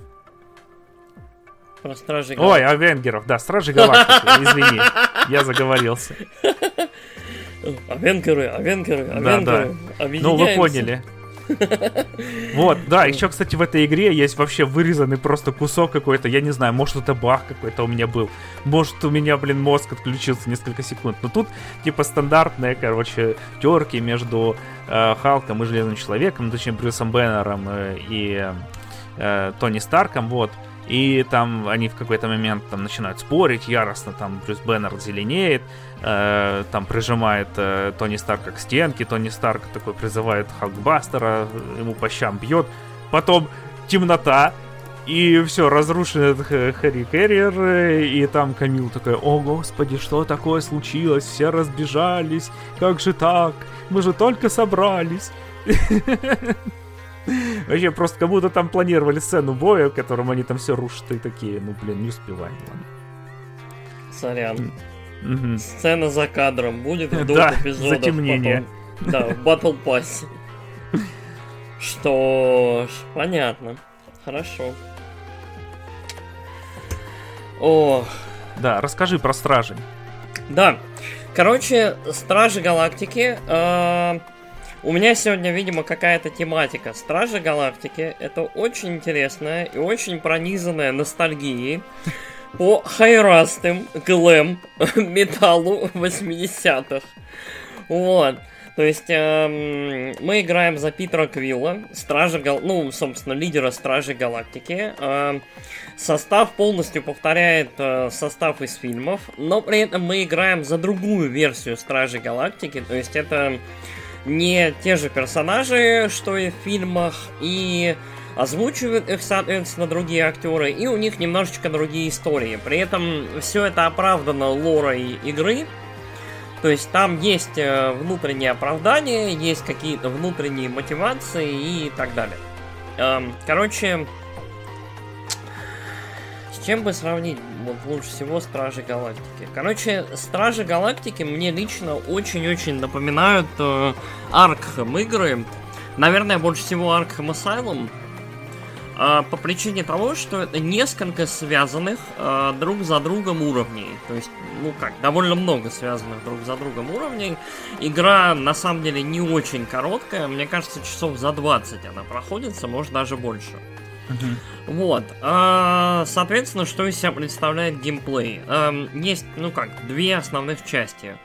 Про Стражи Галактики. Ой, Авенгеров, да, Стражи Галактики, извини, я заговорился. (laughs) Авенгеры, Авенгеры, Авенгеры, да, да. Ну, вы поняли. Вот, да, еще, кстати, в этой игре есть вообще вырезанный просто кусок какой-то, я не знаю, может это баг какой-то у меня был, может у меня, блин, мозг отключился несколько секунд, но тут типа стандартные, короче, терки между э, Халком и Железным Человеком, точнее Брюсом Беннером э, и э, Тони Старком, вот, и там они в какой-то момент там начинают спорить яростно, там Брюс Беннер зеленеет, э, там прижимает э, Тони Старка к стенке, Тони Старк такой призывает Халкбастера, ему по щам бьет, потом темнота, и все, разрушен Хэри Керриер, и там Камил такой, о господи, что такое случилось, все разбежались, как же так, мы же только собрались. (laughs) Вообще, просто как будто там планировали сцену боя, в котором они там все рушат и такие, ну, блин, не успеваем. Ладно. Сорян. Сцена за кадром будет в (laughs) двух да, эпизодах. затемнение. Потом. (laughs) Да, в Battle Pass. Что ж, понятно. Хорошо. О. Да, расскажи про Стражей. Да. Короче, Стражи Галактики э, у меня сегодня, видимо, какая-то тематика. Стражи Галактики это очень интересная и очень пронизанная ностальгией по хайрастым глэм (laughs) металлу 80-х. Вот. То есть э, мы играем за Питера Квилла, Стража Гал... ну, собственно, лидера Стражи Галактики. Э, состав полностью повторяет э, состав из фильмов, но при этом мы играем за другую версию Стражи Галактики. То есть это не те же персонажи, что и в фильмах, и озвучивают их, соответственно, другие актеры, и у них немножечко другие истории. При этом все это оправдано лорой игры, то есть там есть э, внутренние оправдания, есть какие-то внутренние мотивации и так далее. Эм, короче, с чем бы сравнить лучше всего Стражи Галактики? Короче, Стражи Галактики мне лично очень-очень напоминают э, Аркхем игры. Наверное, больше всего Аркхем Asylum. Э, по причине того, что это несколько связанных э, друг за другом уровней. То есть, ну как, довольно много связанных друг за другом уровней. Игра, на самом деле, не очень короткая. Мне кажется, часов за 20 она проходится, может даже больше. Вот. А, соответственно, что из себя представляет геймплей? А, есть, ну как, две основных части.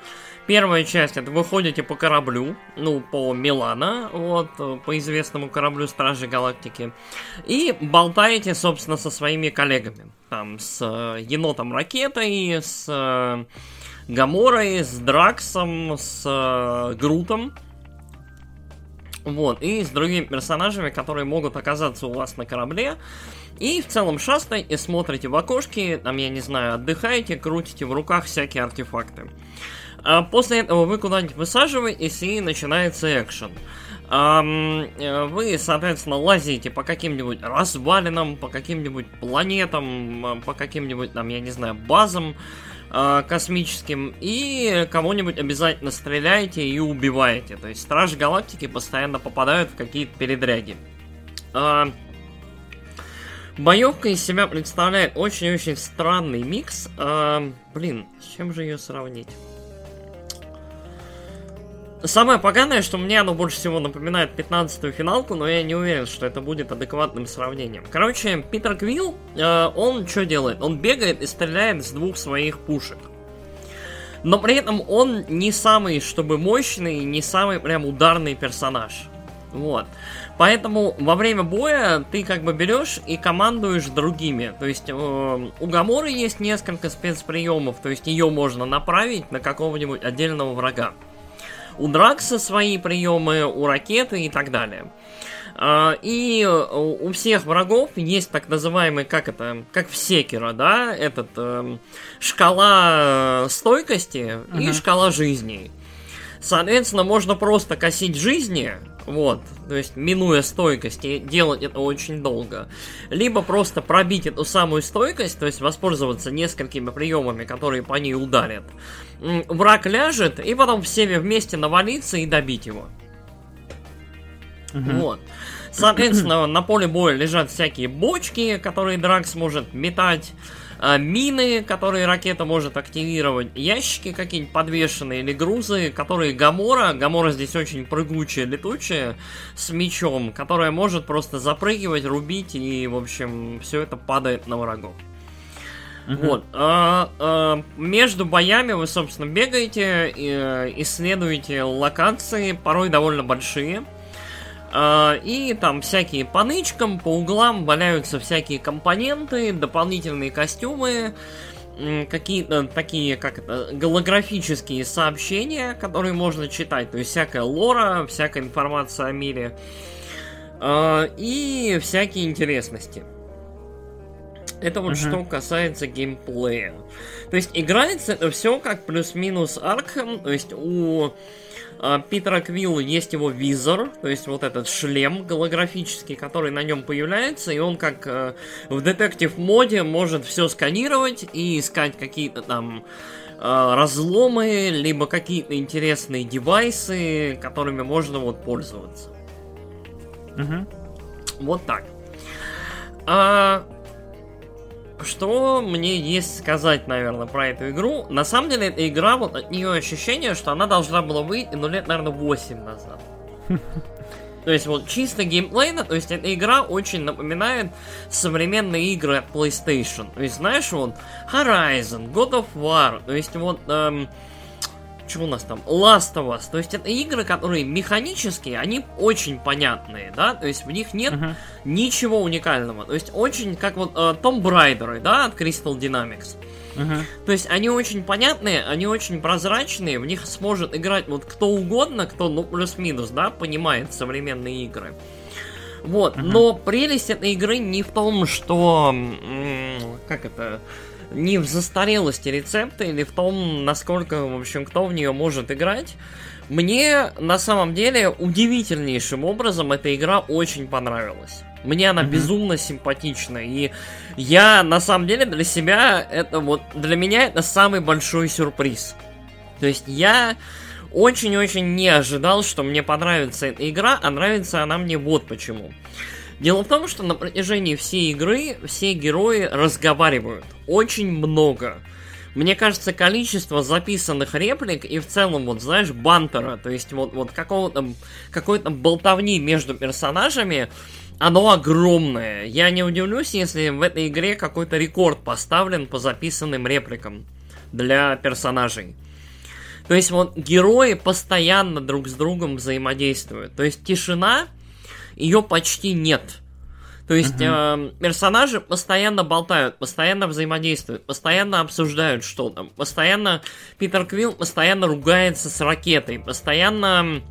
Первая часть это вы ходите по кораблю, ну, по Милана, вот, по известному кораблю Стражи Галактики, и болтаете, собственно, со своими коллегами. Там, с э, енотом ракетой, с э, Гаморой, с Драксом, с э, Грутом. Вот, и с другими персонажами, которые могут оказаться у вас на корабле. И в целом шастаете, смотрите в окошки, там, я не знаю, отдыхаете, крутите в руках всякие артефакты. А после этого вы куда-нибудь высаживаетесь и начинается экшен. Э, вы, соответственно, лазите по каким-нибудь развалинам, по каким-нибудь планетам, по каким-нибудь, там, я не знаю, базам, э, космическим, и кого-нибудь обязательно стреляете и убиваете. То есть Стражи Галактики постоянно попадают в какие-то передряги. Э, боевка из себя представляет очень-очень странный микс. Э, блин, с чем же ее сравнить? Самое поганое, что мне оно больше всего напоминает 15-ю финалку, но я не уверен, что это будет адекватным сравнением. Короче, Питер Квилл, э, он что делает? Он бегает и стреляет с двух своих пушек. Но при этом он не самый, чтобы мощный, не самый прям ударный персонаж. Вот. Поэтому во время боя ты как бы берешь и командуешь другими. То есть э, у Гаморы есть несколько спецприемов, то есть ее можно направить на какого-нибудь отдельного врага. У Дракса свои приемы, у ракеты и так далее. А, и у всех врагов есть так называемый, как это, как в Секера, да, этот э, шкала стойкости uh-huh. и шкала жизни. Соответственно, можно просто косить жизни, вот, то есть минуя стойкость и делать это очень долго. Либо просто пробить эту самую стойкость, то есть воспользоваться несколькими приемами, которые по ней ударят. Враг ляжет, и потом всеми вместе навалиться и добить его. Угу. Вот. Соответственно, на поле боя лежат всякие бочки, которые Дракс может метать. А, мины, которые ракета может активировать, ящики какие-нибудь подвешенные или грузы, которые Гамора, Гамора здесь очень прыгучая, летучая, с мечом, которая может просто запрыгивать, рубить, и, в общем, все это падает на врагов. Вот. А, а, между боями вы, собственно, бегаете, и, исследуете локации, порой довольно большие. А, и там всякие по нычкам, по углам валяются всякие компоненты, дополнительные костюмы, какие-то такие, как это, голографические сообщения, которые можно читать, то есть всякая лора, всякая информация о мире а, и всякие интересности. Это вот uh-huh. что касается геймплея. То есть играется это все как плюс-минус Аркхем, то есть у Питера Квилла есть его визор, то есть вот этот шлем голографический, который на нем появляется, и он как э, в детектив моде может все сканировать и искать какие-то там э, разломы, либо какие-то интересные девайсы, которыми можно вот пользоваться. Угу. Вот так. А, что мне есть сказать, наверное, про эту игру? На самом деле, эта игра, вот от нее ощущение, что она должна была выйти, ну, лет, наверное, 8 назад. (laughs) То есть вот чисто геймплейно, то есть эта игра очень напоминает современные игры от PlayStation. То есть знаешь, вот Horizon, God of War, то есть вот эм, что у нас там? Last of Us. То есть это игры, которые механические, они очень понятные, да? То есть в них нет uh-huh. ничего уникального. То есть очень как вот э, Tomb Raider, да, от Crystal Dynamics. Uh-huh. То есть они очень понятные, они очень прозрачные, в них сможет играть вот кто угодно, кто, ну, плюс-минус, да, понимает современные игры. Вот, uh-huh. но прелесть этой игры не в том, что... Как это не в застарелости рецепта или в том, насколько, в общем, кто в нее может играть. Мне на самом деле удивительнейшим образом эта игра очень понравилась. Мне она mm-hmm. безумно симпатична. И я на самом деле для себя это вот для меня это самый большой сюрприз. То есть я очень-очень не ожидал, что мне понравится эта игра, а нравится она мне вот почему. Дело в том, что на протяжении всей игры все герои разговаривают. Очень много. Мне кажется, количество записанных реплик и в целом, вот знаешь, бантера, то есть вот, вот какого-то, какой-то болтовни между персонажами, оно огромное. Я не удивлюсь, если в этой игре какой-то рекорд поставлен по записанным репликам для персонажей. То есть вот герои постоянно друг с другом взаимодействуют. То есть тишина ее почти нет. То есть uh-huh. э, персонажи постоянно болтают, постоянно взаимодействуют, постоянно обсуждают что-то, постоянно Питер Квилл постоянно ругается с ракетой, постоянно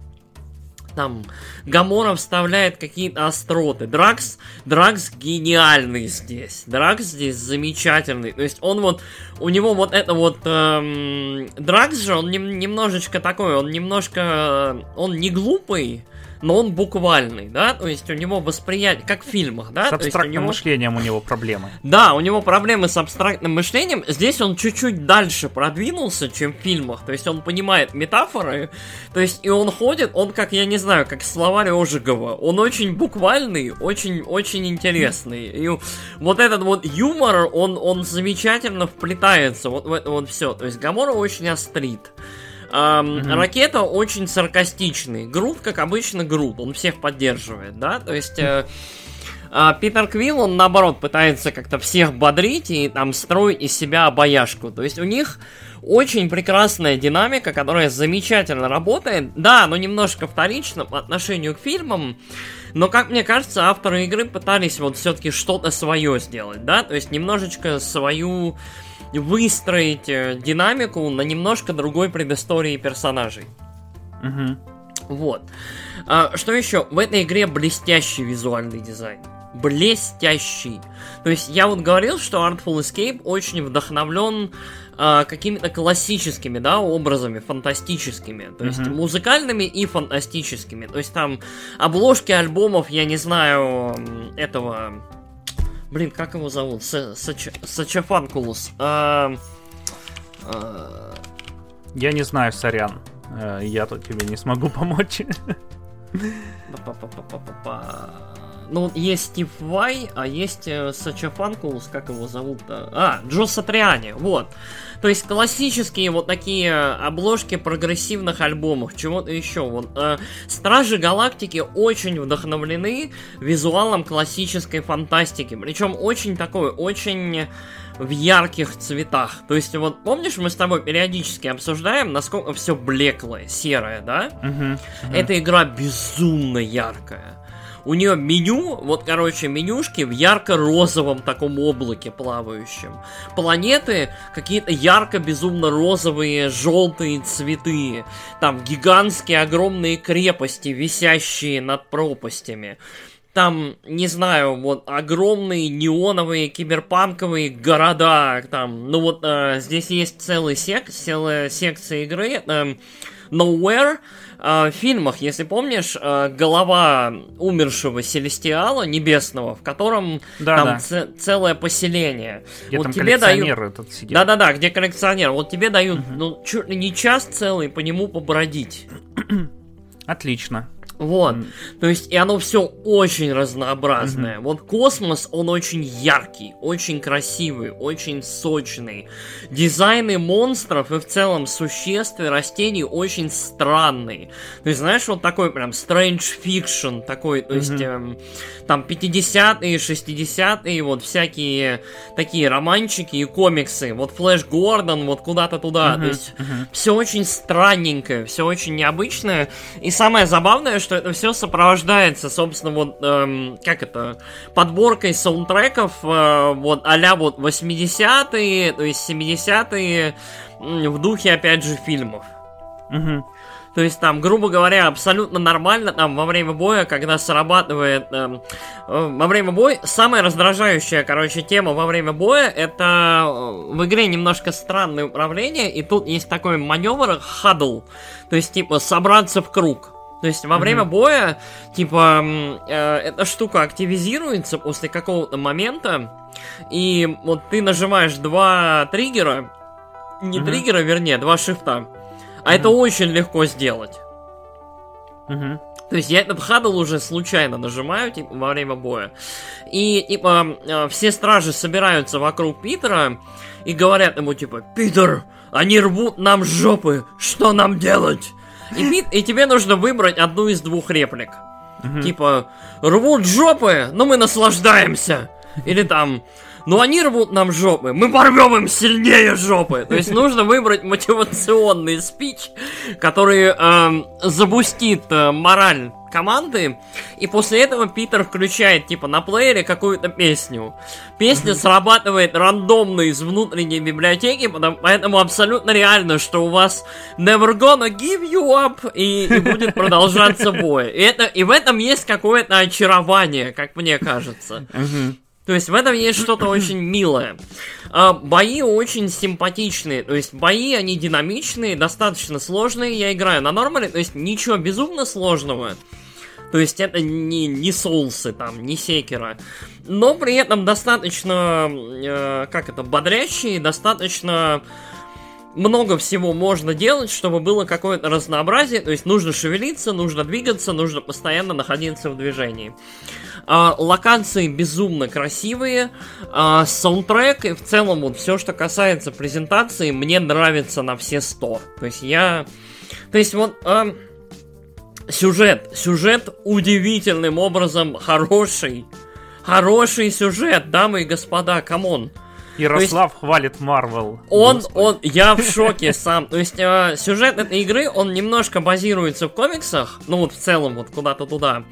там Гамора вставляет какие-то остроты. Дракс, Дракс гениальный здесь. Дракс здесь замечательный. То есть он вот, у него вот это вот эм, Дракс же, он нем, немножечко такой, он немножко, он не глупый, но он буквальный, да, то есть у него восприятие, как в фильмах, да. С абстрактным него... мышлением у него проблемы. Да, у него проблемы с абстрактным мышлением. Здесь он чуть-чуть дальше продвинулся, чем в фильмах, то есть он понимает метафоры, то есть и он ходит, он как, я не знаю, как словарь Ожегова, он очень буквальный, очень-очень интересный. И вот этот вот юмор, он, он замечательно вплетается вот в это вот все. То есть Гамора очень острит. Эм, угу. Ракета очень саркастичный. Грут, как обычно, Грут. Он всех поддерживает, да? То есть... Э, э, Питер Квилл, он наоборот пытается как-то всех бодрить и там строить из себя обаяшку. То есть у них очень прекрасная динамика, которая замечательно работает. Да, но немножко вторично по отношению к фильмам. Но, как мне кажется, авторы игры пытались вот все-таки что-то свое сделать, да? То есть немножечко свою выстроить э, динамику на немножко другой предыстории персонажей. Угу. Вот. А, что еще? В этой игре блестящий визуальный дизайн. Блестящий. То есть я вот говорил, что Artful Escape очень вдохновлен а, какими-то классическими, да, образами, фантастическими. То есть mm-hmm. музыкальными и фантастическими. То есть там обложки альбомов, я не знаю, этого Блин, как его зовут? Сачафанкулус. А, а... Я не знаю, сорян. Э, я тут тебе не смогу помочь. Ну, есть Стив Вай, а есть э, Сача как его зовут-то? А, Джо Сатриани, вот. То есть классические вот такие обложки прогрессивных альбомов, чего-то еще. Вот, э, Стражи Галактики очень вдохновлены визуалом классической фантастики. Причем очень такой, очень в ярких цветах. То есть, вот помнишь, мы с тобой периодически обсуждаем, насколько все блеклое, серое, да? Uh-huh, uh-huh. Эта игра безумно яркая. У нее меню, вот, короче, менюшки в ярко-розовом таком облаке плавающем. Планеты какие-то ярко-безумно розовые, желтые цветы. Там гигантские огромные крепости, висящие над пропастями там, не знаю, вот огромные неоновые киберпанковые города, там, ну вот э, здесь есть целый сек, целая секция игры, э, Nowhere, э, в фильмах, если помнишь, э, голова умершего Селестиала небесного, в котором да, там да. Ц- целое поселение. Где вот там тебе дают... этот сидит. Да-да-да, где коллекционер. Вот тебе дают, угу. ну, чуть ли не час целый по нему побродить. Отлично. Вот. Mm. То есть, и оно все очень разнообразное. Mm-hmm. Вот космос, он очень яркий, очень красивый, очень сочный. Дизайны монстров и в целом существ и растений очень странные. То есть, знаешь, вот такой прям strange fiction, такой, то mm-hmm. есть, эм, там 50-е, 60-е, вот всякие такие романчики и комиксы. Вот Флэш Гордон, вот куда-то туда. Mm-hmm. То есть, mm-hmm. все очень странненькое, все очень необычное. И самое забавное, что это все сопровождается, собственно, вот, эм, как это, подборкой саундтреков, э, вот, а вот 80-е, то есть 70-е, в духе, опять же, фильмов. Угу. То есть там, грубо говоря, абсолютно нормально там во время боя, когда срабатывает... Эм, э, во время боя... Самая раздражающая, короче, тема во время боя, это э, в игре немножко странное управление, и тут есть такой маневр хадл, то есть, типа, собраться в круг. То есть во время боя, типа, э, эта штука активизируется после какого-то момента, и вот ты нажимаешь два триггера, не mm-hmm. триггера, вернее, два шифта, а mm-hmm. это очень легко сделать. Mm-hmm. То есть я этот хадл уже случайно нажимаю типа, во время боя. И типа э, все стражи собираются вокруг Питера и говорят ему типа Питер, они рвут нам жопы, что нам делать? И, и тебе нужно выбрать одну из двух реплик. Угу. Типа, рвут жопы, но мы наслаждаемся. Или там, ну они рвут нам жопы, мы порвем им сильнее жопы. То есть нужно выбрать мотивационный спич, который э, забустит э, мораль команды, и после этого Питер включает, типа, на плеере какую-то песню. Песня срабатывает рандомно из внутренней библиотеки, поэтому абсолютно реально, что у вас never gonna give you up, и, и будет продолжаться бой. И, это, и в этом есть какое-то очарование, как мне кажется. То есть в этом есть что-то (clears throat) очень милое. А, бои очень симпатичные. То есть бои, они динамичные, достаточно сложные. Я играю на нормале, то есть ничего безумно сложного. То есть это не, не соусы там, не секера. Но при этом достаточно, э, как это, бодрящие, достаточно много всего можно делать, чтобы было какое-то разнообразие. То есть нужно шевелиться, нужно двигаться, нужно постоянно находиться в движении. Локации безумно красивые. А, саундтрек и в целом вот все, что касается презентации, мне нравится на все 100. То есть я... То есть вот... А, Сюжет. Сюжет удивительным образом хороший. Хороший сюжет, дамы и господа, come on. Ярослав есть, хвалит Марвел. Он, он, я в шоке сам. То есть э, сюжет этой игры, он немножко базируется в комиксах, ну вот в целом вот куда-то туда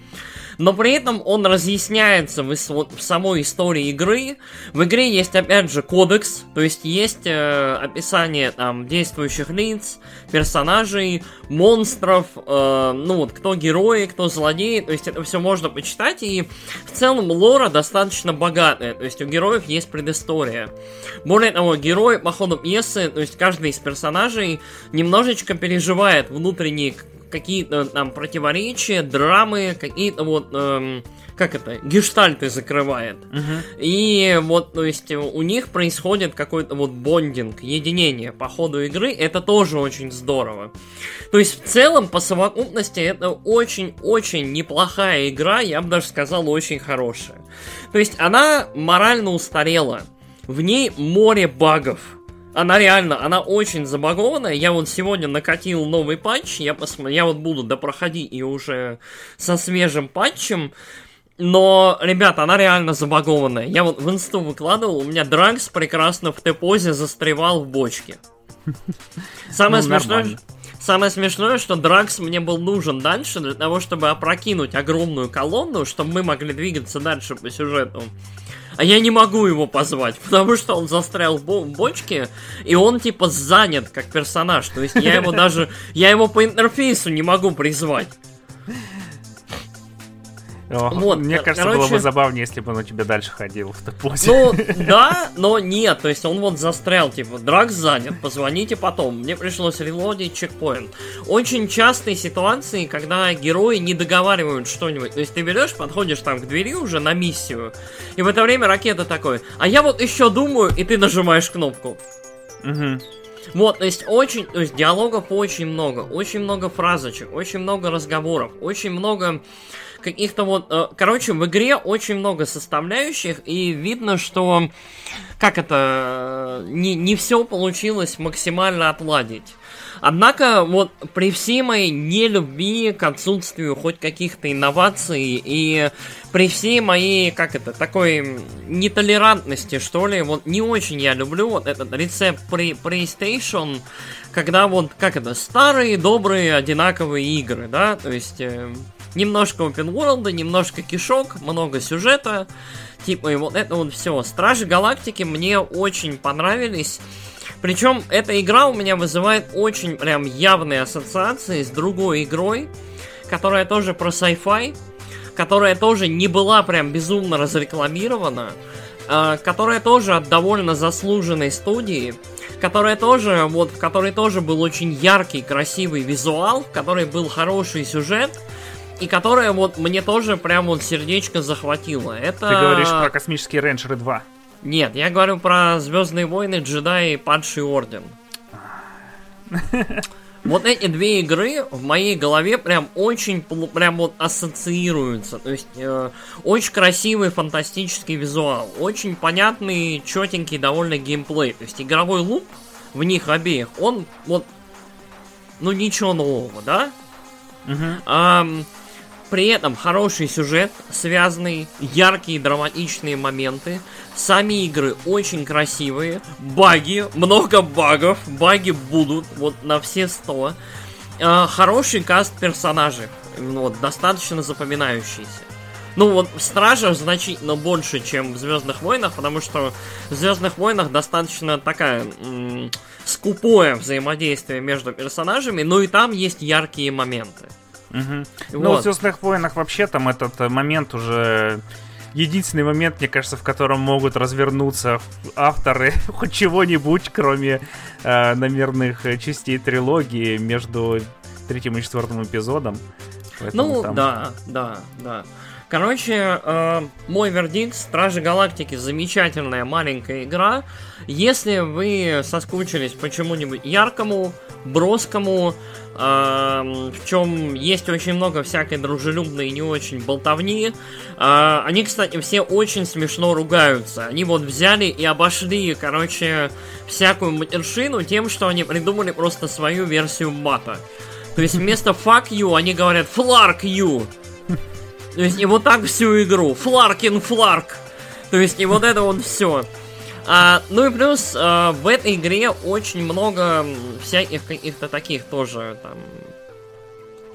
но при этом он разъясняется в, в самой истории игры. В игре есть, опять же, кодекс, то есть есть э, описание там действующих лиц, персонажей, монстров, э, ну вот, кто герои, кто злодеи, то есть это все можно почитать, и в целом лора достаточно богатая, то есть у героев есть предыстория. Более того, герой по ходу пьесы, то есть каждый из персонажей немножечко переживает внутренний какие-то там противоречия, драмы, какие-то вот эм, как это, гештальты закрывает. Угу. И вот, то есть, у них происходит какой-то вот бондинг, единение по ходу игры, это тоже очень здорово. То есть, в целом, по совокупности, это очень-очень неплохая игра, я бы даже сказал, очень хорошая. То есть, она морально устарела. В ней море багов. Она реально, она очень забагованная. Я вот сегодня накатил новый патч, я посмотрел, я вот буду допроходить и уже со свежим патчем. Но, ребята, она реально забагованная. Я вот в инсту выкладывал, у меня Драгс прекрасно в Т-позе застревал в бочке. (laughs) Самое ну, смешное... Самое смешное, что Дракс мне был нужен дальше для того, чтобы опрокинуть огромную колонну, чтобы мы могли двигаться дальше по сюжету. А я не могу его позвать, потому что он застрял в, бочке, и он типа занят как персонаж. То есть я его даже... Я его по интерфейсу не могу призвать. О, вот, мне кажется, короче... было бы забавнее, если бы он у тебя дальше ходил в топ-позе. Ну, (laughs) да, но нет, то есть он вот застрял, типа, драк занят, позвоните потом. Мне пришлось релодить чекпоинт. Очень частые ситуации, когда герои не договаривают что-нибудь. То есть ты берешь, подходишь там к двери уже на миссию, и в это время ракета такой, а я вот еще думаю, и ты нажимаешь кнопку. Угу. Вот, то есть очень, то есть диалогов очень много, очень много фразочек, очень много разговоров, очень много каких-то вот... Э, короче, в игре очень много составляющих, и видно, что... Как это... Э, не, не все получилось максимально отладить. Однако, вот при всей моей нелюбви к отсутствию хоть каких-то инноваций и при всей моей, как это, такой нетолерантности, что ли, вот не очень я люблю вот этот рецепт при PlayStation, когда вот, как это, старые, добрые, одинаковые игры, да, то есть э, Немножко open world, немножко кишок, много сюжета. Типа, и вот это вот все. Стражи Галактики мне очень понравились. Причем эта игра у меня вызывает очень прям явные ассоциации с другой игрой, которая тоже про sci-fi, которая тоже не была прям безумно разрекламирована, э, которая тоже от довольно заслуженной студии, которая тоже, вот, в которой тоже был очень яркий, красивый визуал, в которой был хороший сюжет, и которая вот мне тоже прям вот сердечко захватило. Это... Ты говоришь про космические рейнджеры 2. Нет, я говорю про Звездные войны, джедаи и падший орден. (laughs) Вот эти две игры в моей голове прям очень прям вот ассоциируются. То есть э, очень красивый фантастический визуал, очень понятный, четенький довольно геймплей. То есть игровой луп в них обеих, он вот ну ничего нового, да? Угу. А, при этом хороший сюжет, связанный, яркие драматичные моменты. Сами игры очень красивые. Баги, много багов. Баги будут вот на все сто. Э, хороший каст персонажей. Вот, достаточно запоминающийся. Ну вот в Стражах значительно больше, чем в Звездных войнах, потому что в Звездных войнах достаточно такая м- скупое взаимодействие между персонажами, но и там есть яркие моменты. Угу. Вот. Ну, в Звездных войнах вообще там этот э, момент уже единственный момент, мне кажется, в котором могут развернуться авторы (laughs) хоть чего-нибудь, кроме э, номерных э, частей трилогии между третьим и четвертым эпизодом. Поэтому ну, там... да, да, да. Короче, э, мой вердикт Стражи Галактики замечательная маленькая игра. Если вы соскучились по чему-нибудь яркому, броскому, в чем есть очень много всякой дружелюбной и не очень болтовни. Э, они, кстати, все очень смешно ругаются. Они вот взяли и обошли, короче, всякую матершину тем, что они придумали просто свою версию мата. То есть вместо fuck you они говорят flark you. То есть и вот так всю игру. Фларкин фларк. То есть и вот это вот все. А, ну и плюс а, в этой игре очень много всяких каких-то таких тоже там.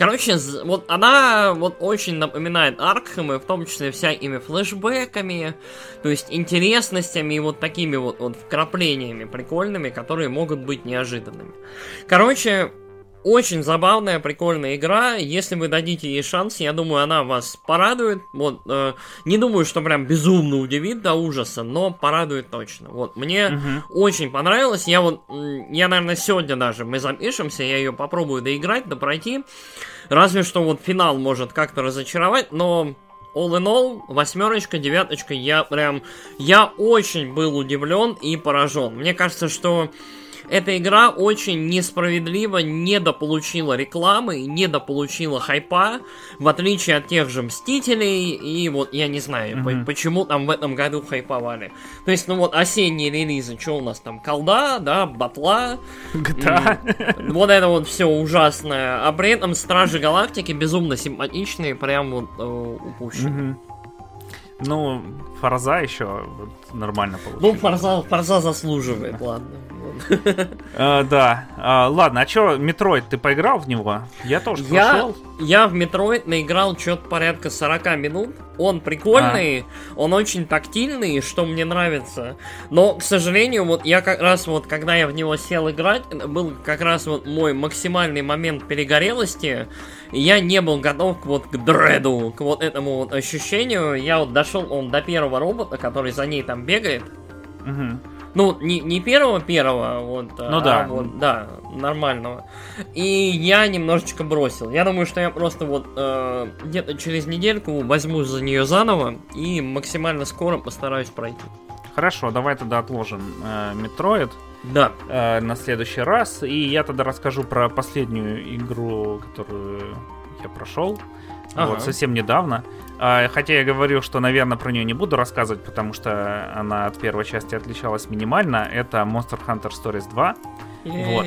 Короче, вот она вот очень напоминает Аркхэмы, в том числе всякими флешбэками, то есть интересностями и вот такими вот, вот вкраплениями прикольными, которые могут быть неожиданными. Короче, очень забавная, прикольная игра. Если вы дадите ей шанс, я думаю, она вас порадует. Вот, э, не думаю, что прям безумно удивит до ужаса, но порадует точно. Вот, мне угу. очень понравилось. Я вот, я, наверное, сегодня даже мы запишемся, я ее попробую доиграть, допройти. Разве что вот финал может как-то разочаровать, но all in all, восьмерочка, девяточка, я прям, я очень был удивлен и поражен. Мне кажется, что эта игра очень несправедливо недополучила рекламы, недополучила хайпа, в отличие от тех же Мстителей, и вот я не знаю, mm-hmm. почему там в этом году хайповали. То есть, ну вот осенние релизы, что у нас там, колда, да, батла, GTA. вот это вот все ужасное, а при этом Стражи Галактики безумно симпатичные, прям вот э, упущены. Mm-hmm. Ну, Forza еще нормально получилось. Ну, Forza, Forza заслуживает, ладно. Uh, да. Uh, ладно, а что, Metroid, ты поиграл в него? Я тоже я, прошел. Я в Metroid наиграл что-то порядка 40 минут. Он прикольный, а. он очень тактильный, что мне нравится. Но, к сожалению, вот я как раз вот, когда я в него сел играть, был как раз вот мой максимальный момент перегорелости. Я не был готов вот к дреду, к вот этому вот ощущению. Я вот дошел он до первого робота, который за ней там бегает. Угу. Ну, не, не первого-первого, вот, ну, а да. вот, да, нормального. И я немножечко бросил. Я думаю, что я просто вот э, где-то через недельку возьмусь за нее заново и максимально скоро постараюсь пройти. Хорошо, давай тогда отложим э, Metroid. Да. Э, на следующий раз. И я тогда расскажу про последнюю игру, которую я прошел. Ага. Вот, совсем недавно. А, хотя я говорил, что, наверное, про нее не буду рассказывать, потому что она от первой части отличалась минимально. Это Monster Hunter Stories 2. Вот.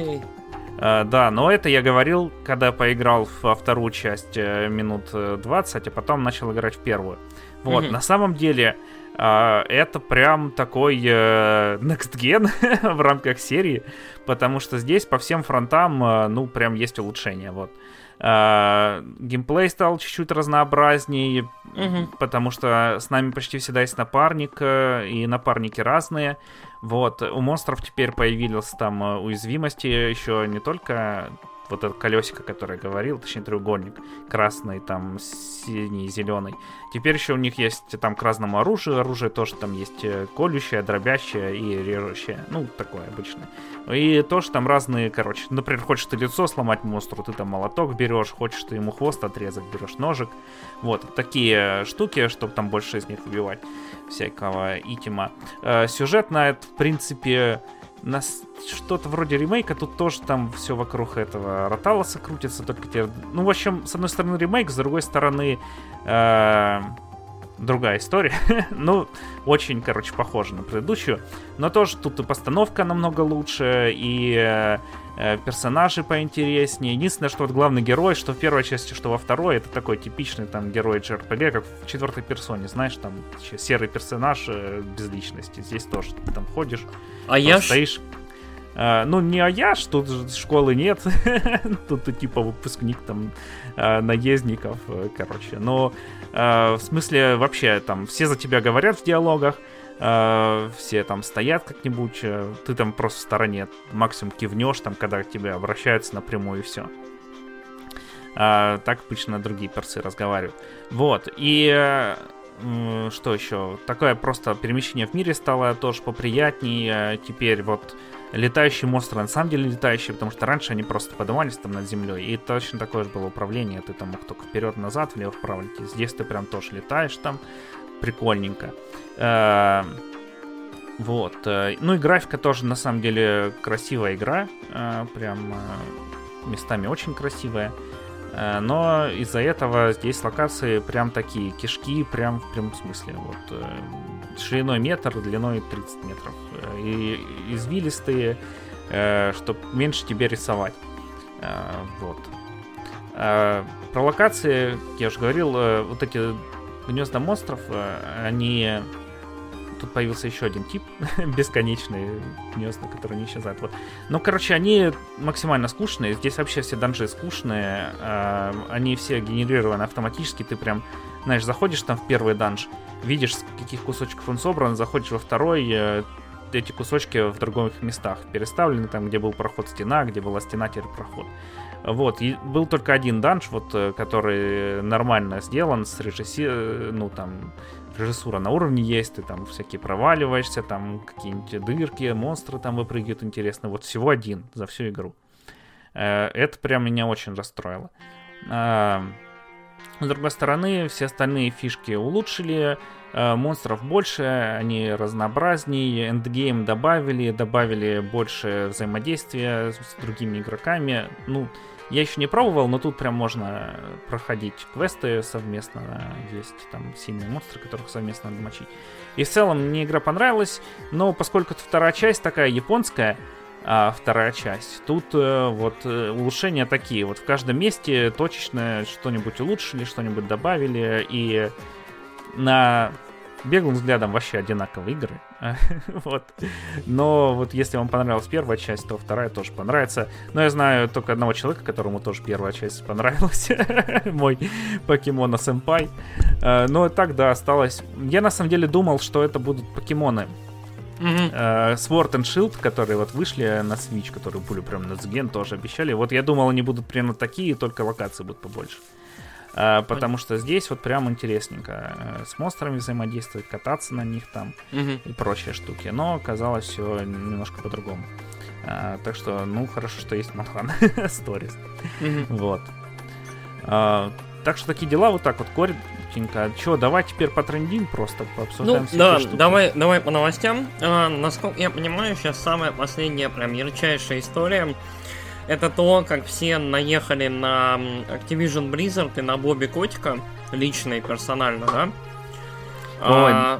Uh, да, но это я говорил, когда поиграл во вторую часть uh, минут 20, а потом начал играть в первую. Вот, mm-hmm. на самом деле, uh, это прям такой uh, next gen (laughs) в рамках серии, потому что здесь по всем фронтам, ну, прям есть улучшения, вот. А, геймплей стал чуть-чуть разнообразнее, угу. потому что с нами почти всегда есть напарник, э, и напарники разные. Вот, у монстров теперь появились там э, уязвимости еще не только вот это колесико, которое я говорил, точнее треугольник, красный, там синий, зеленый. Теперь еще у них есть там к разному оружию, оружие тоже там есть э, колющее, дробящее и режущее, ну, такое обычное. И тоже там разные, короче, например, хочешь ты лицо сломать монстру, ты там молоток берешь, хочешь ты ему хвост отрезать, берешь ножик. Вот, такие штуки, чтобы там больше из них убивать всякого итима. Э, сюжетно, в принципе, нас что-то вроде ремейка, тут тоже там все вокруг этого Роталоса крутится, только те... Ну, в общем, с одной стороны ремейк, с другой стороны э, другая история. (laughs) ну, очень, короче, похожа на предыдущую. Но тоже тут и постановка намного лучше, и э, персонажи поинтереснее. Единственное, что вот главный герой, что в первой части, что во второй, это такой типичный там герой JRPG, как в четвертой персоне, знаешь, там серый персонаж э, без личности. Здесь тоже ты там ходишь, а я стоишь... Uh, ну, не Аяш, тут школы нет. (laughs) тут типа выпускник там uh, наездников, uh, короче. Но в смысле вообще там все за тебя говорят в диалогах, все там стоят как-нибудь, ты там просто в стороне максимум кивнешь, там, когда к тебе обращаются напрямую и все. так обычно другие персы разговаривают. Вот, и что еще? Такое просто перемещение в мире стало тоже поприятнее. Теперь вот летающие монстры на самом деле летающие, потому что раньше они просто поднимались там над землей. И точно такое же было управление. Ты там мог только вперед-назад, влево-вправо. Здесь ты прям тоже летаешь там. Прикольненько. Э, вот. Э, ну и графика тоже на самом деле красивая игра. Э, прям местами очень красивая. Э, но из-за этого здесь локации прям такие кишки, прям в прямом смысле. Вот, э, шириной метр, длиной 30 метров. Э, и извилистые, чтобы меньше тебе рисовать. Вот. Про локации, я уже говорил, вот эти гнезда монстров, они тут появился еще один тип, (laughs) бесконечный гнезда, который не исчезает. Вот. Ну, короче, они максимально скучные. Здесь вообще все данжи скучные. Э, они все генерированы автоматически. Ты прям, знаешь, заходишь там в первый данж, видишь, с каких кусочков он собран, заходишь во второй, э, эти кусочки в других местах переставлены, там, где был проход стена, где была стена, теперь проход. Вот, и был только один данж, вот, э, который нормально сделан, с режисси... Э, ну, там, режиссура на уровне есть, ты там всякие проваливаешься, там какие-нибудь дырки, монстры там выпрыгивают интересно. Вот всего один за всю игру. Э, это прям меня очень расстроило. А, с другой стороны, все остальные фишки улучшили, монстров больше, они разнообразнее, эндгейм добавили, добавили больше взаимодействия с другими игроками. Ну, я еще не пробовал, но тут прям можно проходить квесты совместно. Есть там сильные монстры, которых совместно надо мочить. И в целом мне игра понравилась, но поскольку это вторая часть такая японская, а вторая часть. Тут э, вот э, улучшения такие. Вот в каждом месте точечно что-нибудь улучшили, что-нибудь добавили. И на беглым взглядом вообще одинаковые игры. (laughs) вот. Но вот если вам понравилась первая часть, то вторая тоже понравится. Но я знаю только одного человека, которому тоже первая часть понравилась. (laughs) Мой покемона сэмпай. Э, но так, да, осталось. Я на самом деле думал, что это будут покемоны. Mm-hmm. Sword and Shield, которые вот вышли на Switch, которые были прям на Sgen, тоже обещали. Вот я думал, они будут примерно такие, только локации будут побольше. Потому что здесь вот прям интересненько э, с монстрами взаимодействовать, кататься на них там угу. и прочие штуки. Но оказалось все немножко по-другому. А, так что, ну, хорошо, что есть Манхан Stories. Угу. Вот. А, так что такие дела вот так вот коротенько. Че, давай теперь по трендин просто пообсуждаем ну, да, штуки. давай, давай по новостям. А, насколько я понимаю, сейчас самая последняя прям ярчайшая история это то, как все наехали на Activision Blizzard и на Бобби Котика, лично и персонально, да? Ой, а,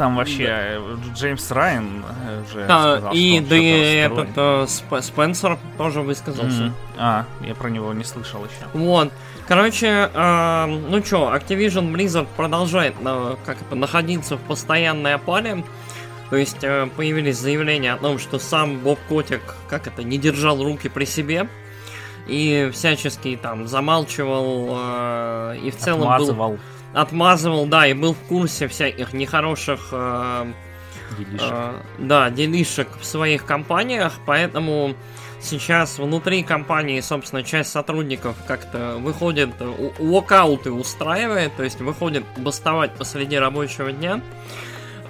там вообще да. Э, Джеймс Райан э, уже да, сказал, и да и этот э, Сп Спенсер тоже высказался. Mm-hmm. А, я про него не слышал еще. Вот. Короче, э, ну чё, Activision Blizzard продолжает э, как это, находиться в постоянной опале. То есть э, появились заявления о том, что сам Боб Котик, как это, не держал руки при себе и всячески там замалчивал э, и в целом отмазывал. был отмазывал, да, и был в курсе всяких нехороших э, делишек. Э, да, делишек в своих компаниях, поэтому сейчас внутри компании, собственно, часть сотрудников как-то выходит, локауты устраивает, то есть выходит бастовать посреди рабочего дня.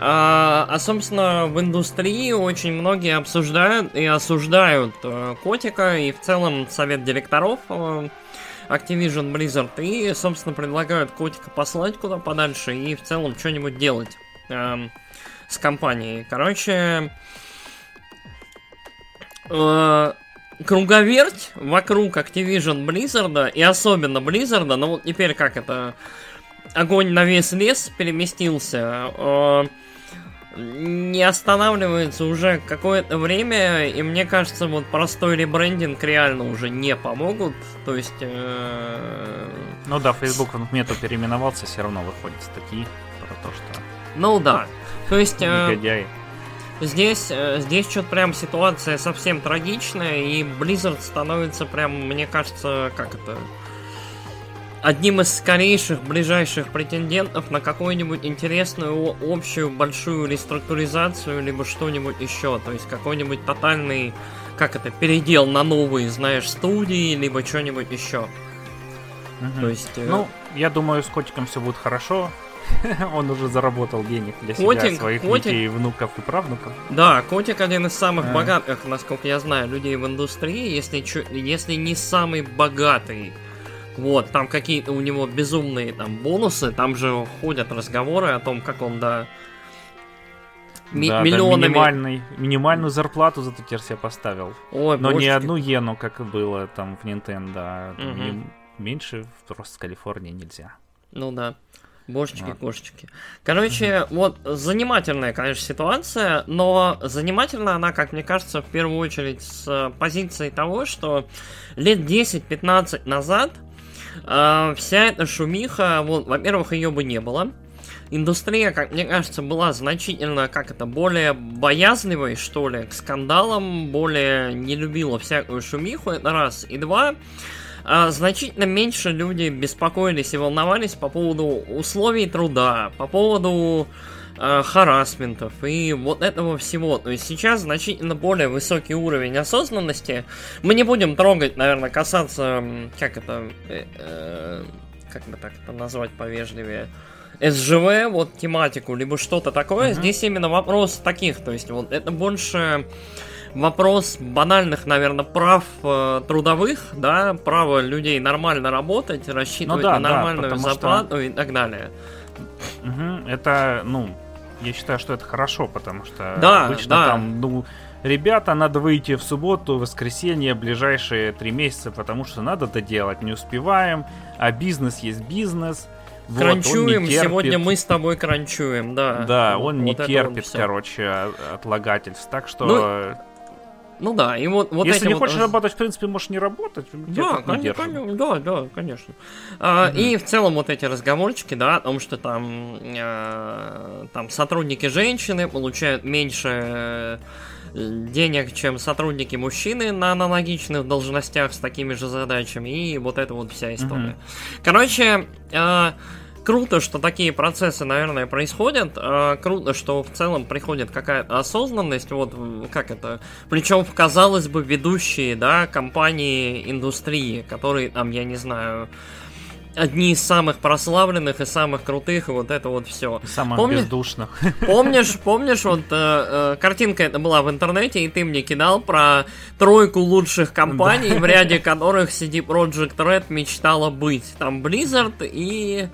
А, а, собственно, в индустрии очень многие обсуждают и осуждают э, котика, и в целом совет директоров э, Activision Blizzard, и, собственно, предлагают котика послать куда подальше и в целом что-нибудь делать э, с компанией. Короче, э, круговерть вокруг Activision Blizzard, и особенно Blizzard, но вот теперь как это огонь на весь лес переместился. Э, не останавливается уже какое-то время, и мне кажется, вот простой ребрендинг реально уже не помогут. То есть... Э... Ну да, Facebook в мету переименовался, все равно выходят статьи про то, что... Ну да. То есть... Э... Здесь, э, здесь что-то прям ситуация совсем трагичная, и Blizzard становится прям, мне кажется, как это одним из скорейших ближайших претендентов на какую-нибудь интересную общую большую реструктуризацию, либо что-нибудь еще. То есть какой-нибудь тотальный, как это, передел на новые, знаешь, студии, либо что-нибудь еще. Угу. То есть... Э, ну, я думаю, с котиком все будет хорошо. (laughs) Он уже заработал денег для котик, себя, своих котик... детей, внуков и правнуков. Да, котик один из самых а. богатых, насколько я знаю, людей в индустрии, если, если не самый богатый вот, там какие-то у него безумные там бонусы, там же ходят разговоры о том, как он, да, ми- да, миллионами... Да, минимальный, минимальную зарплату зато теперь себе поставил. Ой, Но божечки. не одну иену, как было там в Nintendo, а угу. меньше просто с Калифорнии нельзя. Ну да. Божечки, кошечки. Короче, вот занимательная, конечно, ситуация, но занимательна она, как мне кажется, в первую очередь с позиции того, что лет 10-15 назад э, вся эта шумиха, вот, во-первых, ее бы не было. Индустрия, как мне кажется, была значительно, как это, более боязливой, что ли, к скандалам, более не любила всякую шумиху, это раз. И два, э, значительно меньше люди беспокоились и волновались по поводу условий труда, по поводу харасментов и вот этого всего. То есть сейчас значительно более высокий уровень осознанности. Мы не будем трогать, наверное, касаться, как это, э, э, как бы так это назвать повежливее, СЖВ, вот тематику, либо что-то такое. Uh-huh. Здесь именно вопрос таких, то есть вот это больше вопрос банальных, наверное, прав э, трудовых, да, право людей нормально работать, рассчитывать ну, да, на нормальную да, зарплату что... и так далее. Угу, это, ну, я считаю, что это хорошо, потому что да, обычно да. там, ну, ребята, надо выйти в субботу, воскресенье, ближайшие три месяца, потому что надо это делать, не успеваем, а бизнес есть бизнес. Кранчуем, вот, сегодня мы с тобой кранчуем, да. Да, он вот не терпит, короче, отлагательств. Так что ну, ну да, и вот, вот Если не вот... хочешь работать, в принципе, можешь не работать. Да, конечно, да, да, конечно. А, угу. И в целом вот эти разговорчики, да, о том, что там, э, там сотрудники женщины получают меньше э, денег, чем сотрудники мужчины на аналогичных должностях с такими же задачами, и вот это вот вся история. Угу. Короче, э, круто, что такие процессы, наверное, происходят. Э, круто, что в целом приходит какая-то осознанность. Вот как это. Причем, казалось бы, ведущие, да, компании индустрии, которые там, я не знаю, одни из самых прославленных и самых крутых, и вот это вот все. Самых Помни... бездушных. Помнишь, помнишь, вот э, э, картинка это была в интернете, и ты мне кидал про тройку лучших компаний, да. в ряде которых CD Project Red мечтала быть. Там Blizzard и...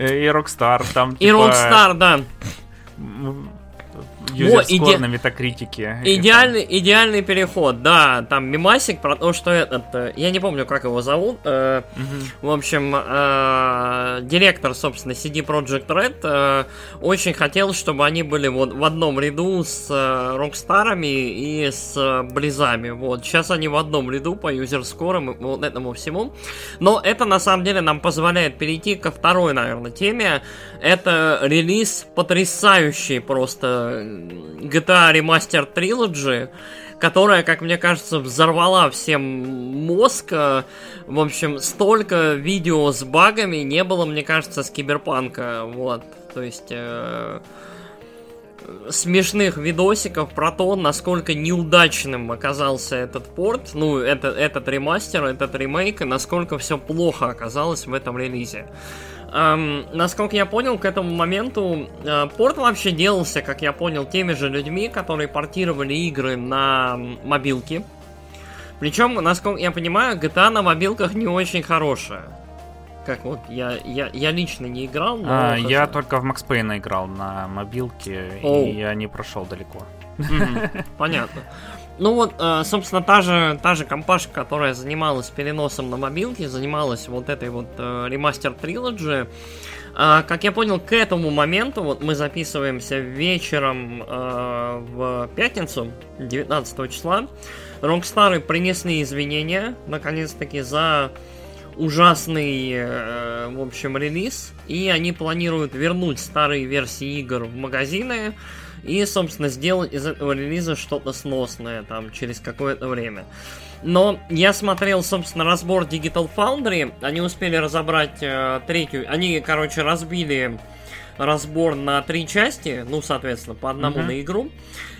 И Rockstar там, типа... И Rockstar, да юзер иде... на метакритике. Идеальный, идеальный переход, да. Там мимасик про то, что этот... Э, я не помню, как его зовут. Э, угу. В общем, э, директор, собственно, CD Project Red э, очень хотел, чтобы они были вот в одном ряду с э, Рокстарами и с э, Близами. Вот. Сейчас они в одном ряду по юзерскорам и вот этому всему. Но это, на самом деле, нам позволяет перейти ко второй, наверное, теме. Это релиз потрясающий просто GTA Remaster Trilogy, которая, как мне кажется, взорвала всем мозг. В общем, столько видео с багами не было, мне кажется, с Киберпанка. Вот, то есть... Э, смешных видосиков про то, насколько неудачным оказался этот порт, ну, это, этот ремастер, этот ремейк, и насколько все плохо оказалось в этом релизе. Эм, насколько я понял, к этому моменту э, порт вообще делался, как я понял, теми же людьми, которые портировали игры на мобилки. Причем, насколько я понимаю, GTA на мобилках не очень хорошая. Как вот я, я, я лично не играл, но. А, я только в Max Payne играл на мобилке, Оу. и я не прошел далеко. Понятно. Ну вот, э, собственно, та же, та же компашка, которая занималась переносом на мобилки, занималась вот этой вот э, ремастер трилоджи. Э, как я понял, к этому моменту, вот мы записываемся вечером э, в пятницу, 19 числа, Rockstar принесли извинения, наконец-таки, за ужасный, в общем, релиз, и они планируют вернуть старые версии игр в магазины, и, собственно, сделать из этого релиза что-то сносное там через какое-то время. Но я смотрел, собственно, разбор Digital Foundry, они успели разобрать э, третью, они, короче, разбили разбор на три части, ну, соответственно, по одному uh-huh. на игру.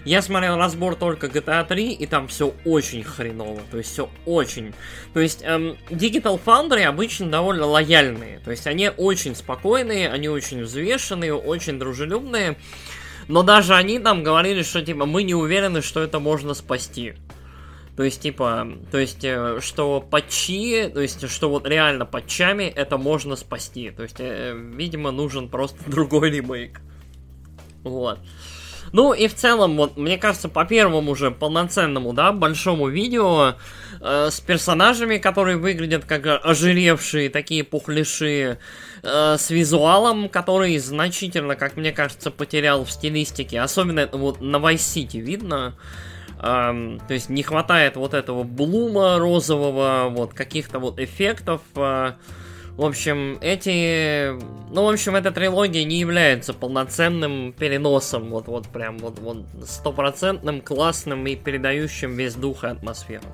Я смотрел разбор только GTA 3, и там все очень хреново, то есть все очень. То есть эм, Digital Foundry обычно довольно лояльные, то есть они очень спокойные, они очень взвешенные, очень дружелюбные. Но даже они там говорили, что типа мы не уверены, что это можно спасти. То есть, типа, то есть, э, что патчи, то есть, что вот реально патчами это можно спасти. То есть, э, видимо, нужен просто (laughs) другой ремейк. Вот. Ну и в целом, вот, мне кажется, по первому уже полноценному, да, большому видео э, с персонажами, которые выглядят как ожиревшие такие пухляши, э, с визуалом, который значительно, как мне кажется, потерял в стилистике. Особенно вот на Vice City видно. Эм, то есть не хватает вот этого блума розового, вот каких-то вот эффектов. Э, в общем, эти... Ну, в общем, эта трилогия не является полноценным переносом, вот, вот прям вот, вот стопроцентным, классным и передающим весь дух и атмосферу.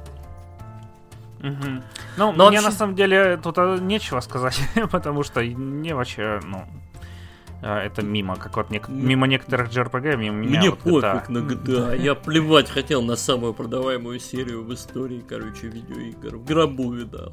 Угу. Ну, Но мне вообще... на самом деле тут а, нечего сказать, (laughs) потому что мне вообще, ну, А, это мимо, как вот нек- мимо некоторых JRPG, мимо меня. Мне вот пофиг GTA. на GTA. (laughs) Я плевать хотел на самую продаваемую серию в истории, короче, видеоигр. В гробу видал.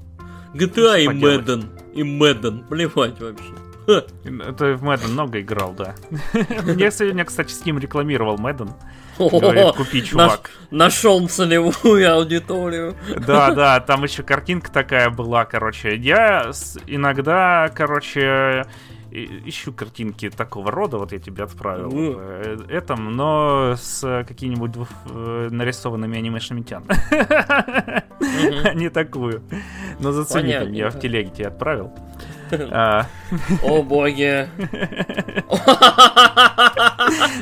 GTA и Madden. И Madden. Плевать вообще. Это в Madden много играл, да. (laughs) Мне сегодня, кстати, Steam рекламировал Madden. Говорит, купи, чувак. Нашел целевую аудиторию. Да, да, там еще картинка такая была, короче. Я иногда, короче, ищу картинки такого рода, вот я тебе отправил mm. этом, но с какими-нибудь э, нарисованными анимешными тян. (laughs) Не такую. Но зацени там, я в телеге тебе отправил. (laughs) А. О боги. (laughs)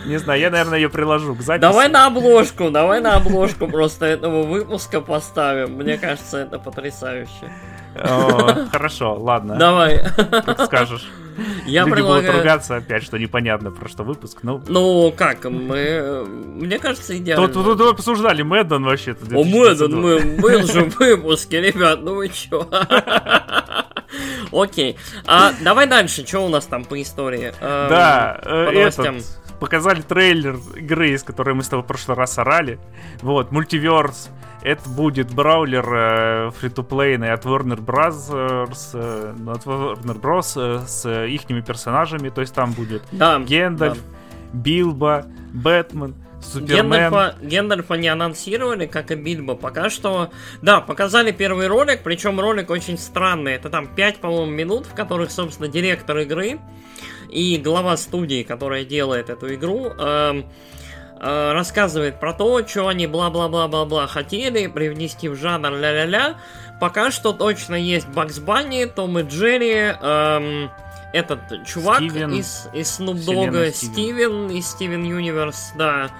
Не знаю, я, наверное, ее приложу к записи. Давай на обложку, давай на обложку просто этого выпуска поставим. Мне кажется, это потрясающе. Хорошо, ладно. Давай. Как скажешь. Я Люди предлагаю... будут ругаться опять, что непонятно про что выпуск. Ну, ну как, мы... Мне кажется, идеально. Тут, тут, тут обсуждали Мэддон вообще-то. О, Мэддон, мы был же в выпуске, ребят, ну вы чё? Окей. А, давай дальше, что у нас там по истории? Эм, да, по этот, показали трейлер игры, из которой мы с тобой в прошлый раз орали. Вот, мультиверс. Это будет браулер э, фри-то-плейный от Warner Bros. Э, ну, от Warner Bros. Э, с ихними персонажами. То есть там будет да, Гендальф, да. Билбо, Бэтмен, Супермен. Гендальфа, не анонсировали, как и Бильбо. Пока что, да, показали первый ролик, причем ролик очень странный. Это там 5, по-моему, минут, в которых, собственно, директор игры и глава студии, которая делает эту игру, э, э, рассказывает про то, что они бла-бла-бла-бла-бла хотели привнести в жанр ля-ля-ля. Пока что точно есть Бакс Банни, Том и Джерри, э, этот чувак Стивен, из, из Snoop Dogg, Стивен. Стивен из Стивен Юниверс, да.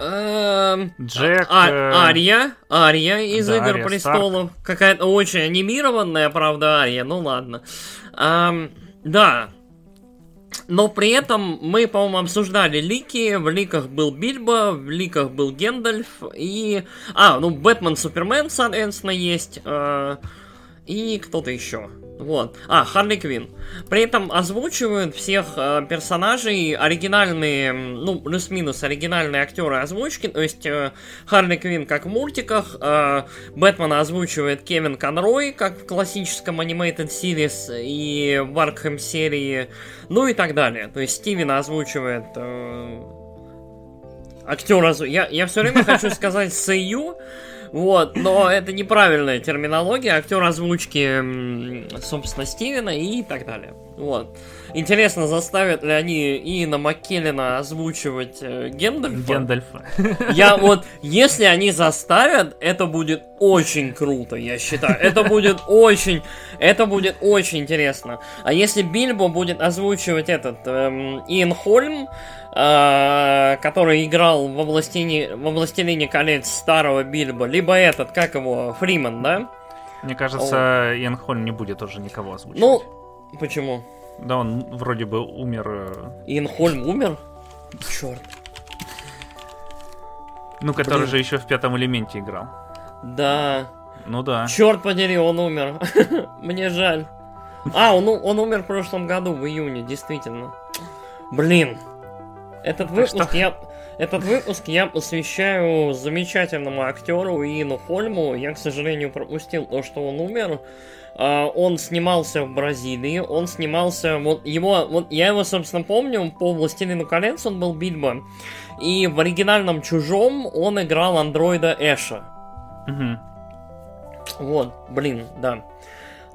Эм, Джек. А, э, Ария. Ария из да, Игр Ария Престолов. Какая-то очень анимированная, правда, Ария. Ну ладно. Эм, да. Но при этом мы, по-моему, обсуждали лики. В ликах был Бильбо, в ликах был Гендальф и... А, ну, Бэтмен, Супермен, соответственно, есть. Э, и кто-то еще. Вот. А, Харли Квин. При этом озвучивают всех э, персонажей оригинальные, ну, плюс-минус оригинальные актеры озвучки. То есть э, Харли Квин как в мультиках, э, Бэтмена озвучивает Кевин Конрой, как в классическом Animated Series и в серии, ну и так далее. То есть Стивена озвучивает э, актер... Я, я все время хочу (laughs) сказать Сэйю, вот, но это неправильная терминология, актер озвучки, собственно, Стивена и так далее. Вот. Интересно, заставят ли они Иена Маккеллина озвучивать э, Гендальфа? Гендальфа. Я вот, если они заставят, это будет очень круто, я считаю. Это будет очень, это будет очень интересно. А если Бильбо будет озвучивать этот эм, Иэн Хольм, который играл во Властелине, во Властелине колец старого Бильбо, либо этот, как его, Фриман, да? Мне кажется, О. Иэн Хольм не будет уже никого озвучивать. Ну, почему? Да, он вроде бы умер. Э, Иэн Хольм умер? Черт. Ну, который Блин. же еще в пятом элементе играл. Да. Ну да. Черт подери, он умер. (laughs) Мне жаль. А, он, он умер в прошлом году, в июне, действительно. Блин. Этот выпуск я... Этот выпуск я посвящаю замечательному актеру Иину Хольму. Я, к сожалению, пропустил то, что он умер. Uh, он снимался в Бразилии, он снимался, вот его, вот я его, собственно, помню, по «Властелину колец» он был Бильбо, и в оригинальном «Чужом» он играл андроида Эша. Угу. Вот, блин, да.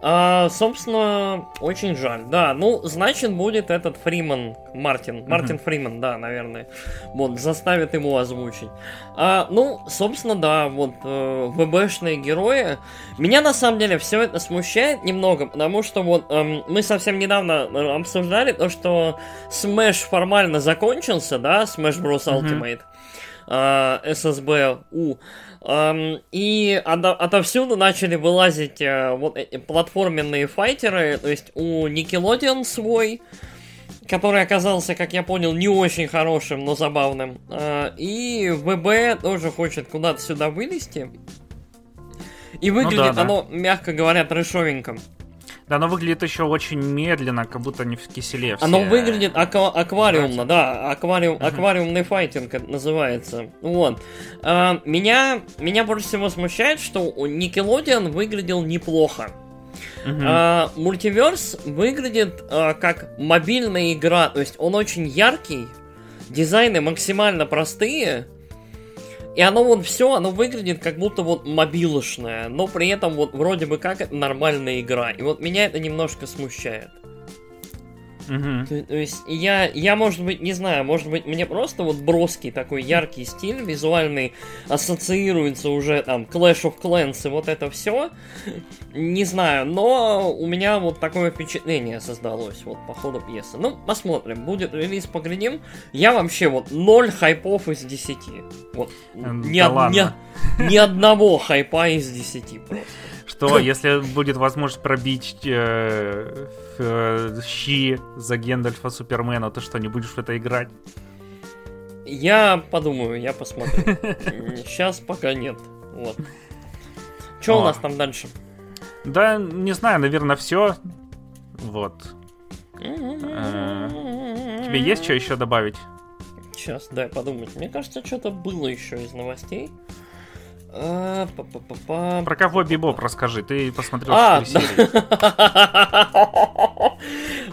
А, собственно, очень жаль. Да, ну, значит, будет этот Фриман, Мартин. Мартин mm-hmm. Фриман, да, наверное. Вот, заставит его озвучить. А, ну, собственно, да, вот, э, ВБшные герои. Меня, на самом деле, все это смущает немного, потому что вот э, мы совсем недавно э, обсуждали то, что Smash формально закончился, да, Smash Bros. Ultimate. Mm-hmm. Э, SSB-U. И отовсюду начали вылазить э, вот эти платформенные файтеры, то есть у Nickelodeon свой, который оказался, как я понял, не очень хорошим, но забавным. А, и ВБ тоже хочет куда-то сюда вылезти. И выглядит ну, да, да. оно, мягко говоря, трэшовенько. Да, оно выглядит еще очень медленно, как будто не в киселе. Все... Оно выглядит аква- аквариумно, да, аквариум, uh-huh. аквариумный файтинг это называется. Вот. А, меня, меня больше всего смущает, что Nickelodeon выглядел неплохо. Uh-huh. А, мультиверс выглядит а, как мобильная игра, то есть он очень яркий, дизайны максимально простые, и оно вот все, оно выглядит как будто вот мобилошное, но при этом вот вроде бы как нормальная игра. И вот меня это немножко смущает. Угу. То, то есть я, я, может быть, не знаю, может быть, мне просто вот броский такой яркий стиль визуальный ассоциируется уже там Clash of Clans и вот это все. Не знаю, но у меня вот такое впечатление создалось вот по ходу пьесы. Ну, посмотрим, будет релиз, поглядим. Я вообще вот ноль хайпов из 10. Вот. Ни, да од... ни, ни одного хайпа из 10 просто что (coughs) если будет возможность пробить э, э, щи за Гендальфа Супермена, ты что, не будешь в это играть? Я подумаю, я посмотрю. (laughs) Сейчас пока нет. Вот. Что у нас там дальше? Да, не знаю, наверное, все. Вот. Э, тебе есть что еще добавить? Сейчас, дай подумать. Мне кажется, что-то было еще из новостей. А, Про кого Бибоп расскажи, ты посмотрел а, серии.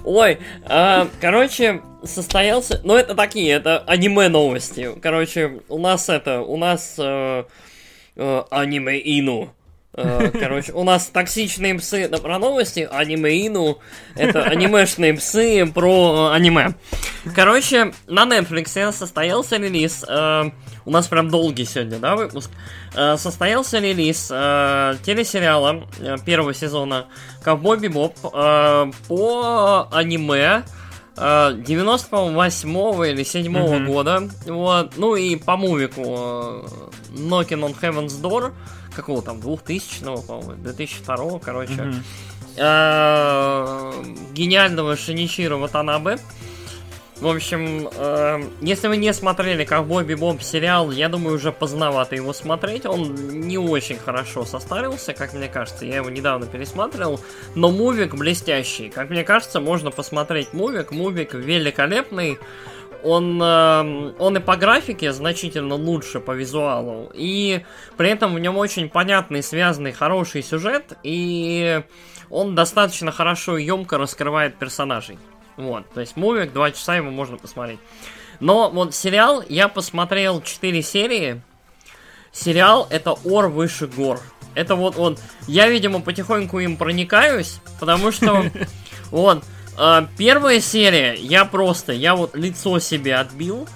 (laughs) Ой, а, короче, состоялся... Ну, это такие, это аниме новости. Короче, у нас это, у нас э, э, аниме Ину. Э, короче, у нас токсичные псы это про новости, аниме Ину это анимешные псы про аниме. Короче, на Netflix состоялся релиз у нас прям долгий сегодня, да, выпуск. Э, состоялся релиз э, телесериала э, первого сезона Ковбой Бибоп э, по аниме 98 или 7 mm-hmm. года. Вот. Ну и по мувику Knocking on Heaven's Door, какого там, 2000-го, по-моему, 2002 короче. Mm-hmm. гениального Шиничира Ватанабе. В общем, э, если вы не смотрели Ковбой Бибоп сериал, я думаю, уже поздновато его смотреть. Он не очень хорошо состарился, как мне кажется. Я его недавно пересматривал. Но мувик блестящий. Как мне кажется, можно посмотреть мувик. Мувик великолепный. Он, э, он и по графике значительно лучше по визуалу. И при этом в нем очень понятный, связанный, хороший сюжет. И он достаточно хорошо и емко раскрывает персонажей. Вот, то есть мувик, два часа его можно посмотреть. Но вот сериал, я посмотрел 4 серии. Сериал это ор выше гор. Это вот он. Я, видимо, потихоньку им проникаюсь, потому что (laughs) вот первая серия, я просто, я вот лицо себе отбил.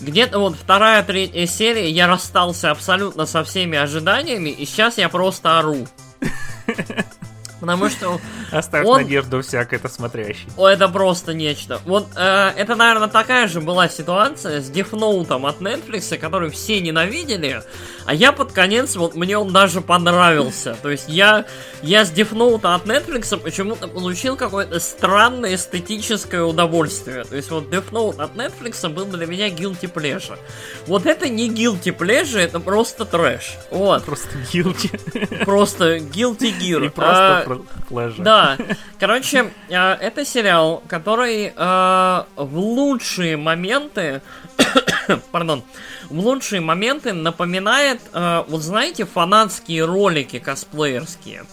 Где-то вот вторая, третья серия, я расстался абсолютно со всеми ожиданиями, и сейчас я просто ору. (laughs) Потому что... Оставь он... надежду всяк это смотрящий. О, это просто нечто. Вот э, это, наверное, такая же была ситуация с Note от Netflix, который все ненавидели, а я под конец, вот мне он даже понравился. То есть я, я с Note от Netflix почему-то получил какое-то странное эстетическое удовольствие. То есть вот Death Note от Netflix был для меня guilty pleasure. Вот это не guilty pleasure, это просто трэш. Вот. Просто guilty. Просто guilty gear. (laughs) И просто а, pleasure. Да. Короче, а, это сериал, который а, в лучшие моменты (coughs) пардон, в лучшие моменты напоминает, э, вот знаете, фанатские ролики косплеерские.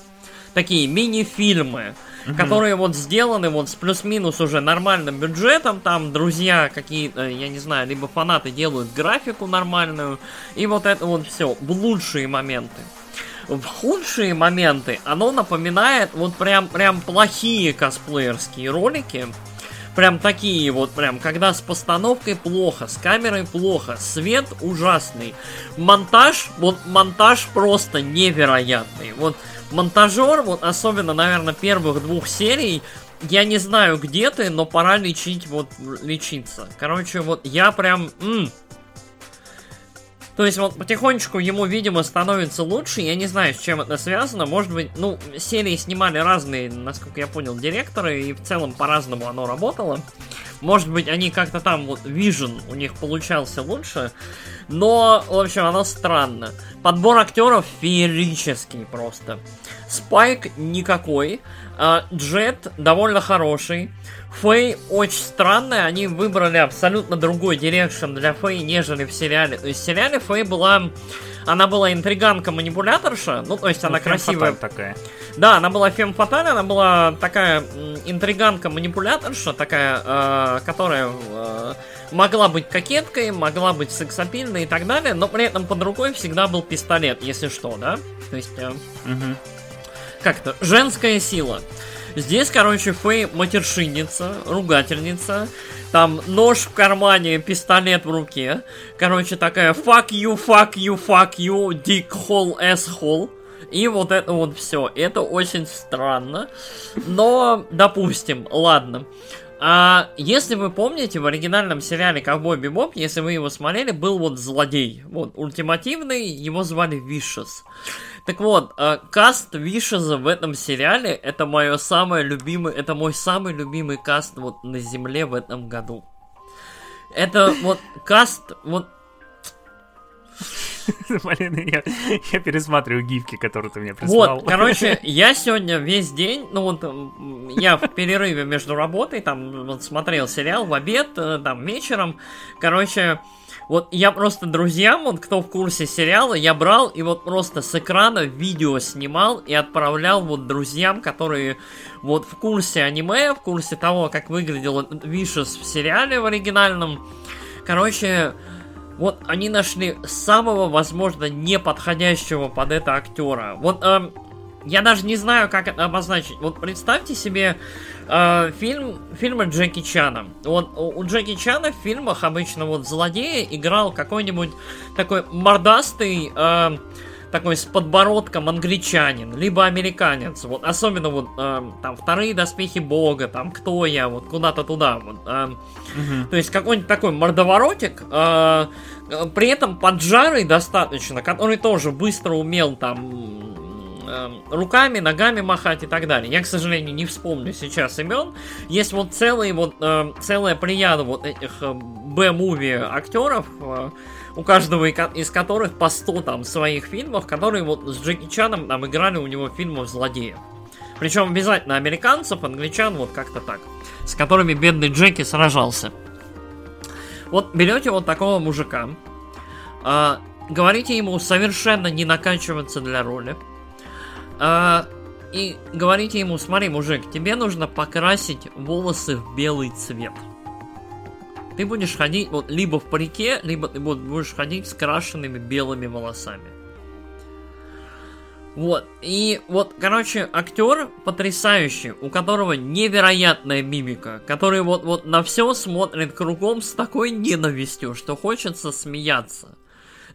Такие мини-фильмы, mm которые вот сделаны вот с плюс-минус уже нормальным бюджетом. Там друзья какие-то, я не знаю, либо фанаты делают графику нормальную. И вот это вот все в лучшие моменты в худшие моменты оно напоминает вот прям, прям плохие косплеерские ролики. Прям такие вот, прям, когда с постановкой плохо, с камерой плохо, свет ужасный. Монтаж, вот монтаж просто невероятный. Вот монтажер, вот особенно, наверное, первых двух серий, я не знаю, где ты, но пора лечить, вот, лечиться. Короче, вот я прям... М- то есть вот потихонечку ему, видимо, становится лучше. Я не знаю, с чем это связано. Может быть, ну, серии снимали разные, насколько я понял, директоры, и в целом по-разному оно работало. Может быть, они как-то там, вот, Vision у них получался лучше. Но, в общем, оно странно. Подбор актеров феерический просто. Спайк никакой. А, Джет довольно хороший. Фэй очень странная, они выбрали абсолютно другой direction для Фэй, нежели в сериале. То есть в сериале Фэй была... Она была интриганка-манипуляторша, ну, то есть ну, она красивая. такая. Да, она была femme fatale, она была такая интриганка-манипуляторша, такая, э, которая э, могла быть кокеткой, могла быть сексапильной и так далее, но при этом под рукой всегда был пистолет, если что, да? То есть... Э, угу. Как-то женская сила. Здесь, короче, Фэй матершинница, ругательница. Там нож в кармане, пистолет в руке. Короче, такая fuck you, fuck you, fuck you, dick hole, asshole. И вот это вот все. Это очень странно. Но, допустим, ладно. А если вы помните, в оригинальном сериале Ковбой Бибоп, если вы его смотрели, был вот злодей. Вот, ультимативный, его звали Вишес. Так вот, э, каст Вишеза в этом сериале это мое самое любимое, это мой самый любимый каст вот на земле в этом году. Это вот каст, вот (laughs) Блин, я, я пересматриваю гифки, которые ты мне прислал. Вот, (laughs) короче, я сегодня весь день, ну вот, я в перерыве между работой, там, вот, смотрел сериал в обед, э, там, вечером, короче, вот я просто друзьям, вот кто в курсе сериала, я брал и вот просто с экрана видео снимал и отправлял вот друзьям, которые вот в курсе аниме, в курсе того, как выглядел Вишес в сериале в оригинальном. Короче, вот они нашли самого, возможно, неподходящего под это актера. Вот эм, я даже не знаю, как это обозначить. Вот представьте себе э, фильм, фильмы Джеки Чана. Вот у Джеки Чана в фильмах обычно вот злодея играл какой-нибудь такой мордастый, э, такой с подбородком англичанин, либо американец. Вот особенно вот э, там вторые доспехи Бога, там кто я, вот куда-то туда. Вот, э, угу. То есть какой-нибудь такой мордоворотик. Э, при этом поджарый достаточно, который тоже быстро умел там э, руками, ногами махать и так далее. Я, к сожалению, не вспомню сейчас имен. Есть вот целый вот э, целая плеяда вот этих Б-муви актеров, э, у каждого из которых по 100 там своих фильмов, которые вот с Джеки Чаном там играли у него фильмов злодеев. Причем обязательно американцев, англичан, вот как-то так. С которыми бедный Джеки сражался. Вот берете вот такого мужика, э, говорите ему совершенно не накачиваться для роли, а, и говорите ему, смотри, мужик, тебе нужно покрасить волосы в белый цвет. Ты будешь ходить вот либо в парике, либо ты будешь ходить с крашенными белыми волосами. Вот, и вот, короче, актер потрясающий, у которого невероятная мимика, который вот, вот на все смотрит кругом с такой ненавистью, что хочется смеяться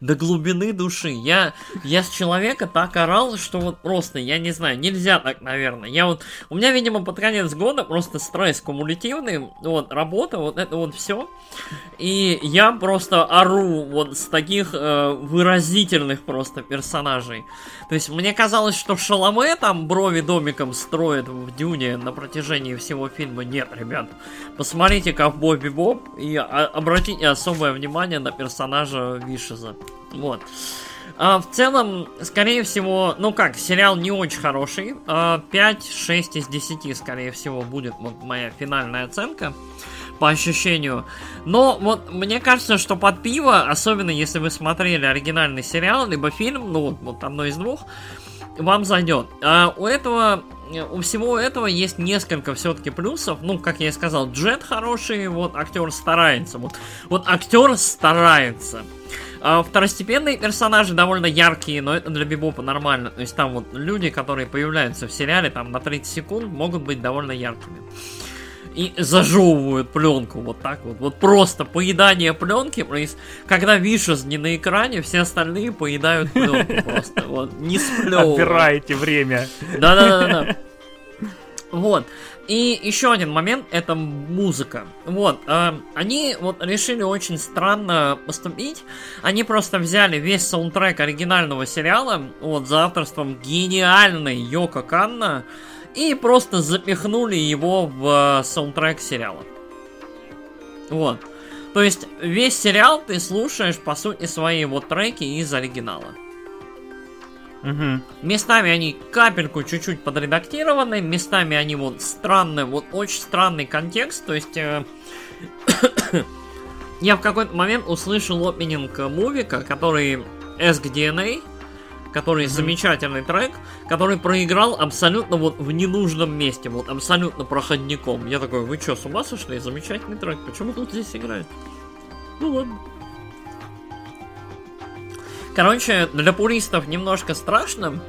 до глубины души. Я, я с человека так орал, что вот просто, я не знаю, нельзя так, наверное. Я вот, у меня, видимо, под конец года просто стресс кумулятивный, вот, работа, вот это вот все. И я просто ору вот с таких э, выразительных просто персонажей. То есть мне казалось, что Шаломе там брови домиком строит в Дюне на протяжении всего фильма. Нет, ребят. Посмотрите Ковбой Бибоп и обратите особое внимание на персонажа Вишеза. Вот. А, в целом, скорее всего, ну как, сериал не очень хороший. А, 5-6 из 10, скорее всего, будет вот моя финальная оценка по ощущению. Но вот мне кажется, что под пиво, особенно если вы смотрели оригинальный сериал, либо фильм, ну вот одно из двух, вам зайдет. А у этого, у всего этого есть несколько все-таки плюсов. Ну, как я и сказал, Джет хороший, вот актер старается. Вот, вот актер старается. А второстепенные персонажи довольно яркие, но это для Бибопа нормально. То есть там вот люди, которые появляются в сериале там на 30 секунд, могут быть довольно яркими и зажевывают пленку вот так вот. Вот просто поедание пленки, когда Вишес не на экране, все остальные поедают (laughs) пленку просто. Вот, не сплевывают. Отбираете время. Да-да-да. Вот. И еще один момент это музыка. Вот, э, они вот решили очень странно поступить. Они просто взяли весь саундтрек оригинального сериала, вот, за авторством гениальной Йоко Канна, и просто запихнули его в э, саундтрек сериала. Вот. То есть весь сериал ты слушаешь, по сути, свои вот треки из оригинала. Угу. Местами они капельку чуть-чуть подредактированы, местами они вот странные, вот очень странный контекст, то есть э, (coughs) я в какой-то момент услышал опенинг мувика, который SGDNA, который mm-hmm. замечательный трек, который проиграл абсолютно вот в ненужном месте, вот абсолютно проходником. Я такой, вы что, с ума сошли? Замечательный трек, почему тут здесь играет? Ну ладно. Короче, для пуристов немножко страшно,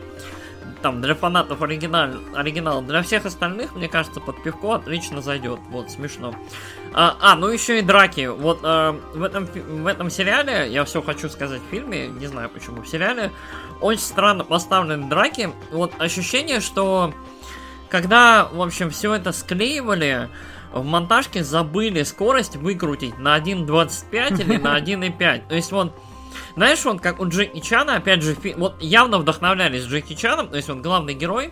там, для фанатов оригинал, оригинал, для всех остальных, мне кажется, под пивко отлично зайдет. Вот, смешно. А, а ну еще и драки. Вот э, в, этом, в этом сериале, я все хочу сказать в фильме, не знаю почему, в сериале очень странно поставлены драки. Вот ощущение, что когда, в общем, все это склеивали, в монтажке забыли скорость выкрутить на 1.25 или на (laughs) 1.5. То есть вот знаешь, вот как у Джеки Чана, опять же, вот явно вдохновлялись Джеки Чаном, то есть вот главный герой,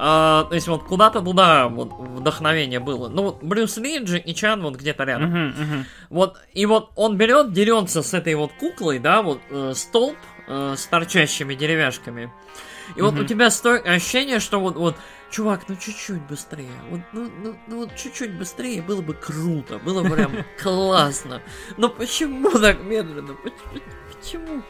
Uh, то есть вот куда-то туда вот вдохновение было. Ну вот Брюс Ли, Джеки Чан вот где-то рядом. Uh-huh, uh-huh. Вот, и вот он берет, дерется с этой вот куклой, да, вот э, столб э, с торчащими деревяшками. И uh-huh. вот у тебя стоит ощущение, что вот, вот чувак, ну чуть-чуть быстрее, вот, ну, ну, ну вот чуть-чуть быстрее было бы круто, было бы прям (laughs) классно. Но почему так медленно? Почему?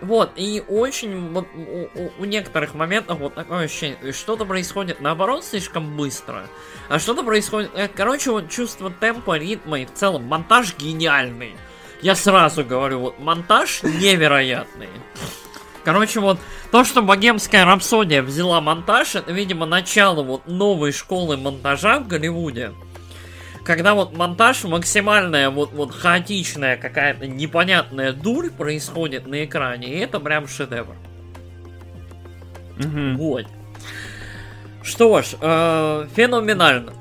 Вот, и очень вот у, у, некоторых моментов вот такое ощущение, что-то происходит наоборот слишком быстро, а что-то происходит, э, короче, вот чувство темпа, ритма и в целом монтаж гениальный. Я сразу говорю, вот монтаж невероятный. Короче, вот то, что богемская рапсодия взяла монтаж, это, видимо, начало вот новой школы монтажа в Голливуде. Когда вот монтаж максимальная, вот, вот хаотичная какая-то непонятная дурь происходит на экране, и это прям шедевр. Угу. Вот. Что ж, э, феноменально.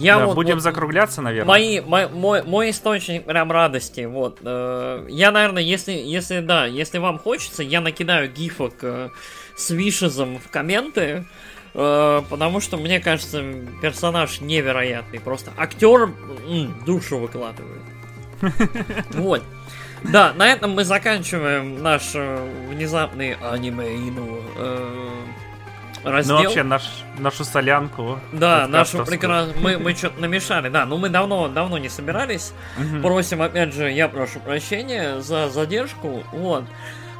Я да, вот, будем вот, закругляться, наверное. Мои, мой, мой, мой источник прям радости. Вот. Э, я, наверное, если, если да, если вам хочется, я накидаю гифок э, с вишезом в комменты. Э, потому что, мне кажется, персонаж невероятный. Просто актер м, душу выкладывает. (laughs) Вот. Да, на этом мы заканчиваем наш э, внезапный аниме э, раздел. Ну, вообще, наш, нашу солянку. Да, нашу прекрасную. Мы, мы что-то намешали, да. Но мы давно, давно не собирались. Просим, опять же, я прошу прощения за задержку. Вот.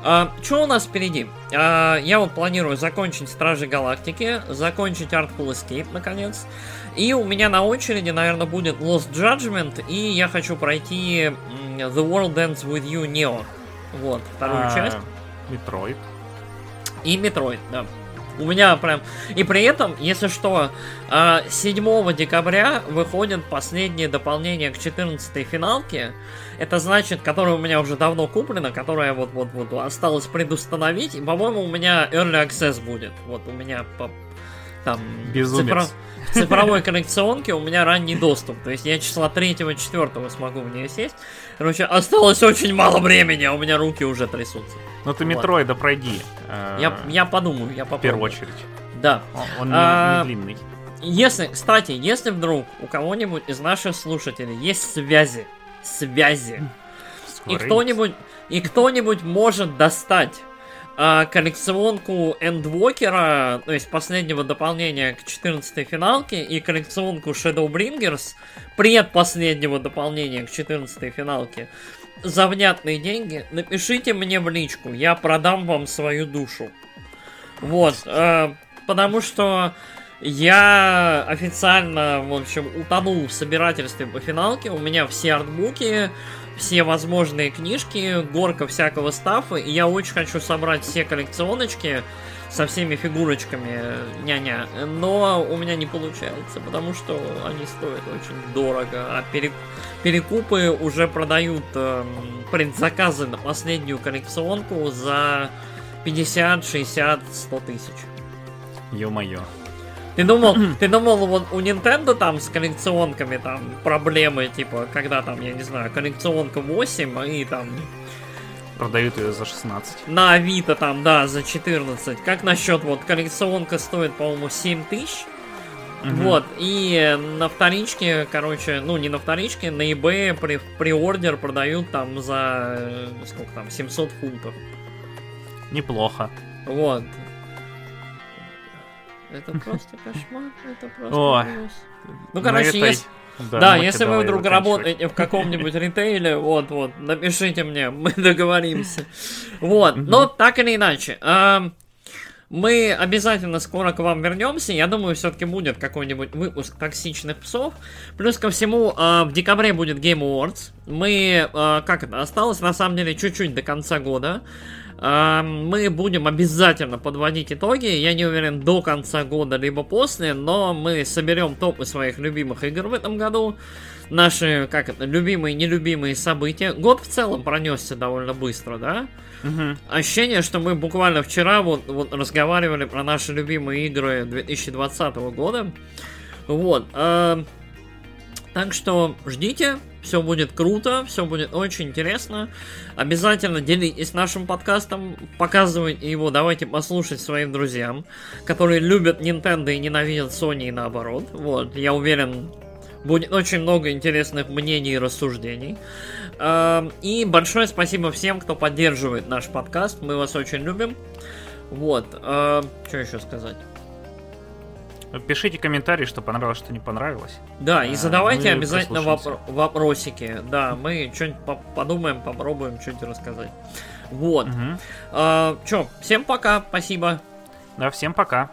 А, что у нас впереди? А, я вот планирую закончить Стражи Галактики, закончить Artful Escape, наконец. И у меня на очереди, наверное, будет Lost Judgment, и я хочу пройти The World Ends With You Neo. Вот, вторую а, часть. Metroid. И Metroid, да. У меня прям... И при этом, если что, 7 а, декабря выходит последнее дополнение к 14 финалке. Это значит, которое у меня уже давно куплено, которое вот-вот-вот осталось предустановить. И, по-моему, у меня Early Access будет. Вот у меня по... там... Безумец. Цифро цифровой коллекционке у меня ранний доступ. То есть я числа 3-4 смогу в нее сесть. Короче, осталось очень мало времени, а у меня руки уже трясутся. Ну ты метроида пройди. Я, я подумаю, я попробую. В первую очередь. Да. Он, он а, не, не длинный. Если, кстати, если вдруг у кого-нибудь из наших слушателей есть связи, связи, Скоро и кто-нибудь, и кто-нибудь может достать а, коллекционку Эндвокера, то есть последнего дополнения к 14 финалке, и коллекционку Shadowbringers, предпоследнего дополнения к 14 финалке, за внятные деньги, напишите мне в личку, я продам вам свою душу. Вот, э, потому что я официально, в общем, утонул в собирательстве по финалке, у меня все артбуки, все возможные книжки, горка всякого стафа, и я очень хочу собрать все коллекционочки со всеми фигурочками, ня-ня, но у меня не получается, потому что они стоят очень дорого, а перек... перекупы уже продают э, предзаказы на последнюю коллекционку за 50, 60, 100 тысяч. Ё-моё. Ты думал, ты думал, вот у Nintendo там с коллекционками там проблемы, типа, когда там, я не знаю, коллекционка 8 и там... Продают ее за 16. На Авито там, да, за 14. Как насчет вот коллекционка стоит, по-моему, 7 тысяч? Угу. Вот, и на вторичке, короче, ну не на вторичке, на eBay при, приордер продают там за, э, сколько там, 700 фунтов. Неплохо. Вот. Это просто кошмар, это просто О, Ну, короче, если... Да, да если вы вдруг работаете в каком-нибудь ритейле, вот, вот, напишите мне, (laughs) мы договоримся. Вот, но так или иначе. Мы обязательно скоро к вам вернемся. Я думаю, все-таки будет какой-нибудь выпуск токсичных псов. Плюс ко всему, э, в декабре будет Game Awards. Мы, э, как это, осталось на самом деле чуть-чуть до конца года. Мы будем обязательно подводить итоги. Я не уверен, до конца года, либо после, но мы соберем топы своих любимых игр в этом году. Наши, как это, любимые, нелюбимые события. Год в целом пронесся довольно быстро, да? Угу. Ощущение, что мы буквально вчера вот, вот разговаривали про наши любимые игры 2020 года. Вот. Э, так что ждите, все будет круто, все будет очень интересно. Обязательно делитесь нашим подкастом, показывайте его, давайте послушать своим друзьям, которые любят Nintendo и ненавидят Sony и наоборот. Вот, я уверен, будет очень много интересных мнений и рассуждений. Эм, и большое спасибо всем, кто поддерживает наш подкаст. Мы вас очень любим. Вот. Эм, что еще сказать? Пишите комментарии, что понравилось, что не понравилось. Да, и задавайте а, обязательно вопро- вопросики. Да, мы что-нибудь по- подумаем, попробуем что-нибудь рассказать. Вот. Угу. А, чё, всем пока, спасибо. Да, всем пока.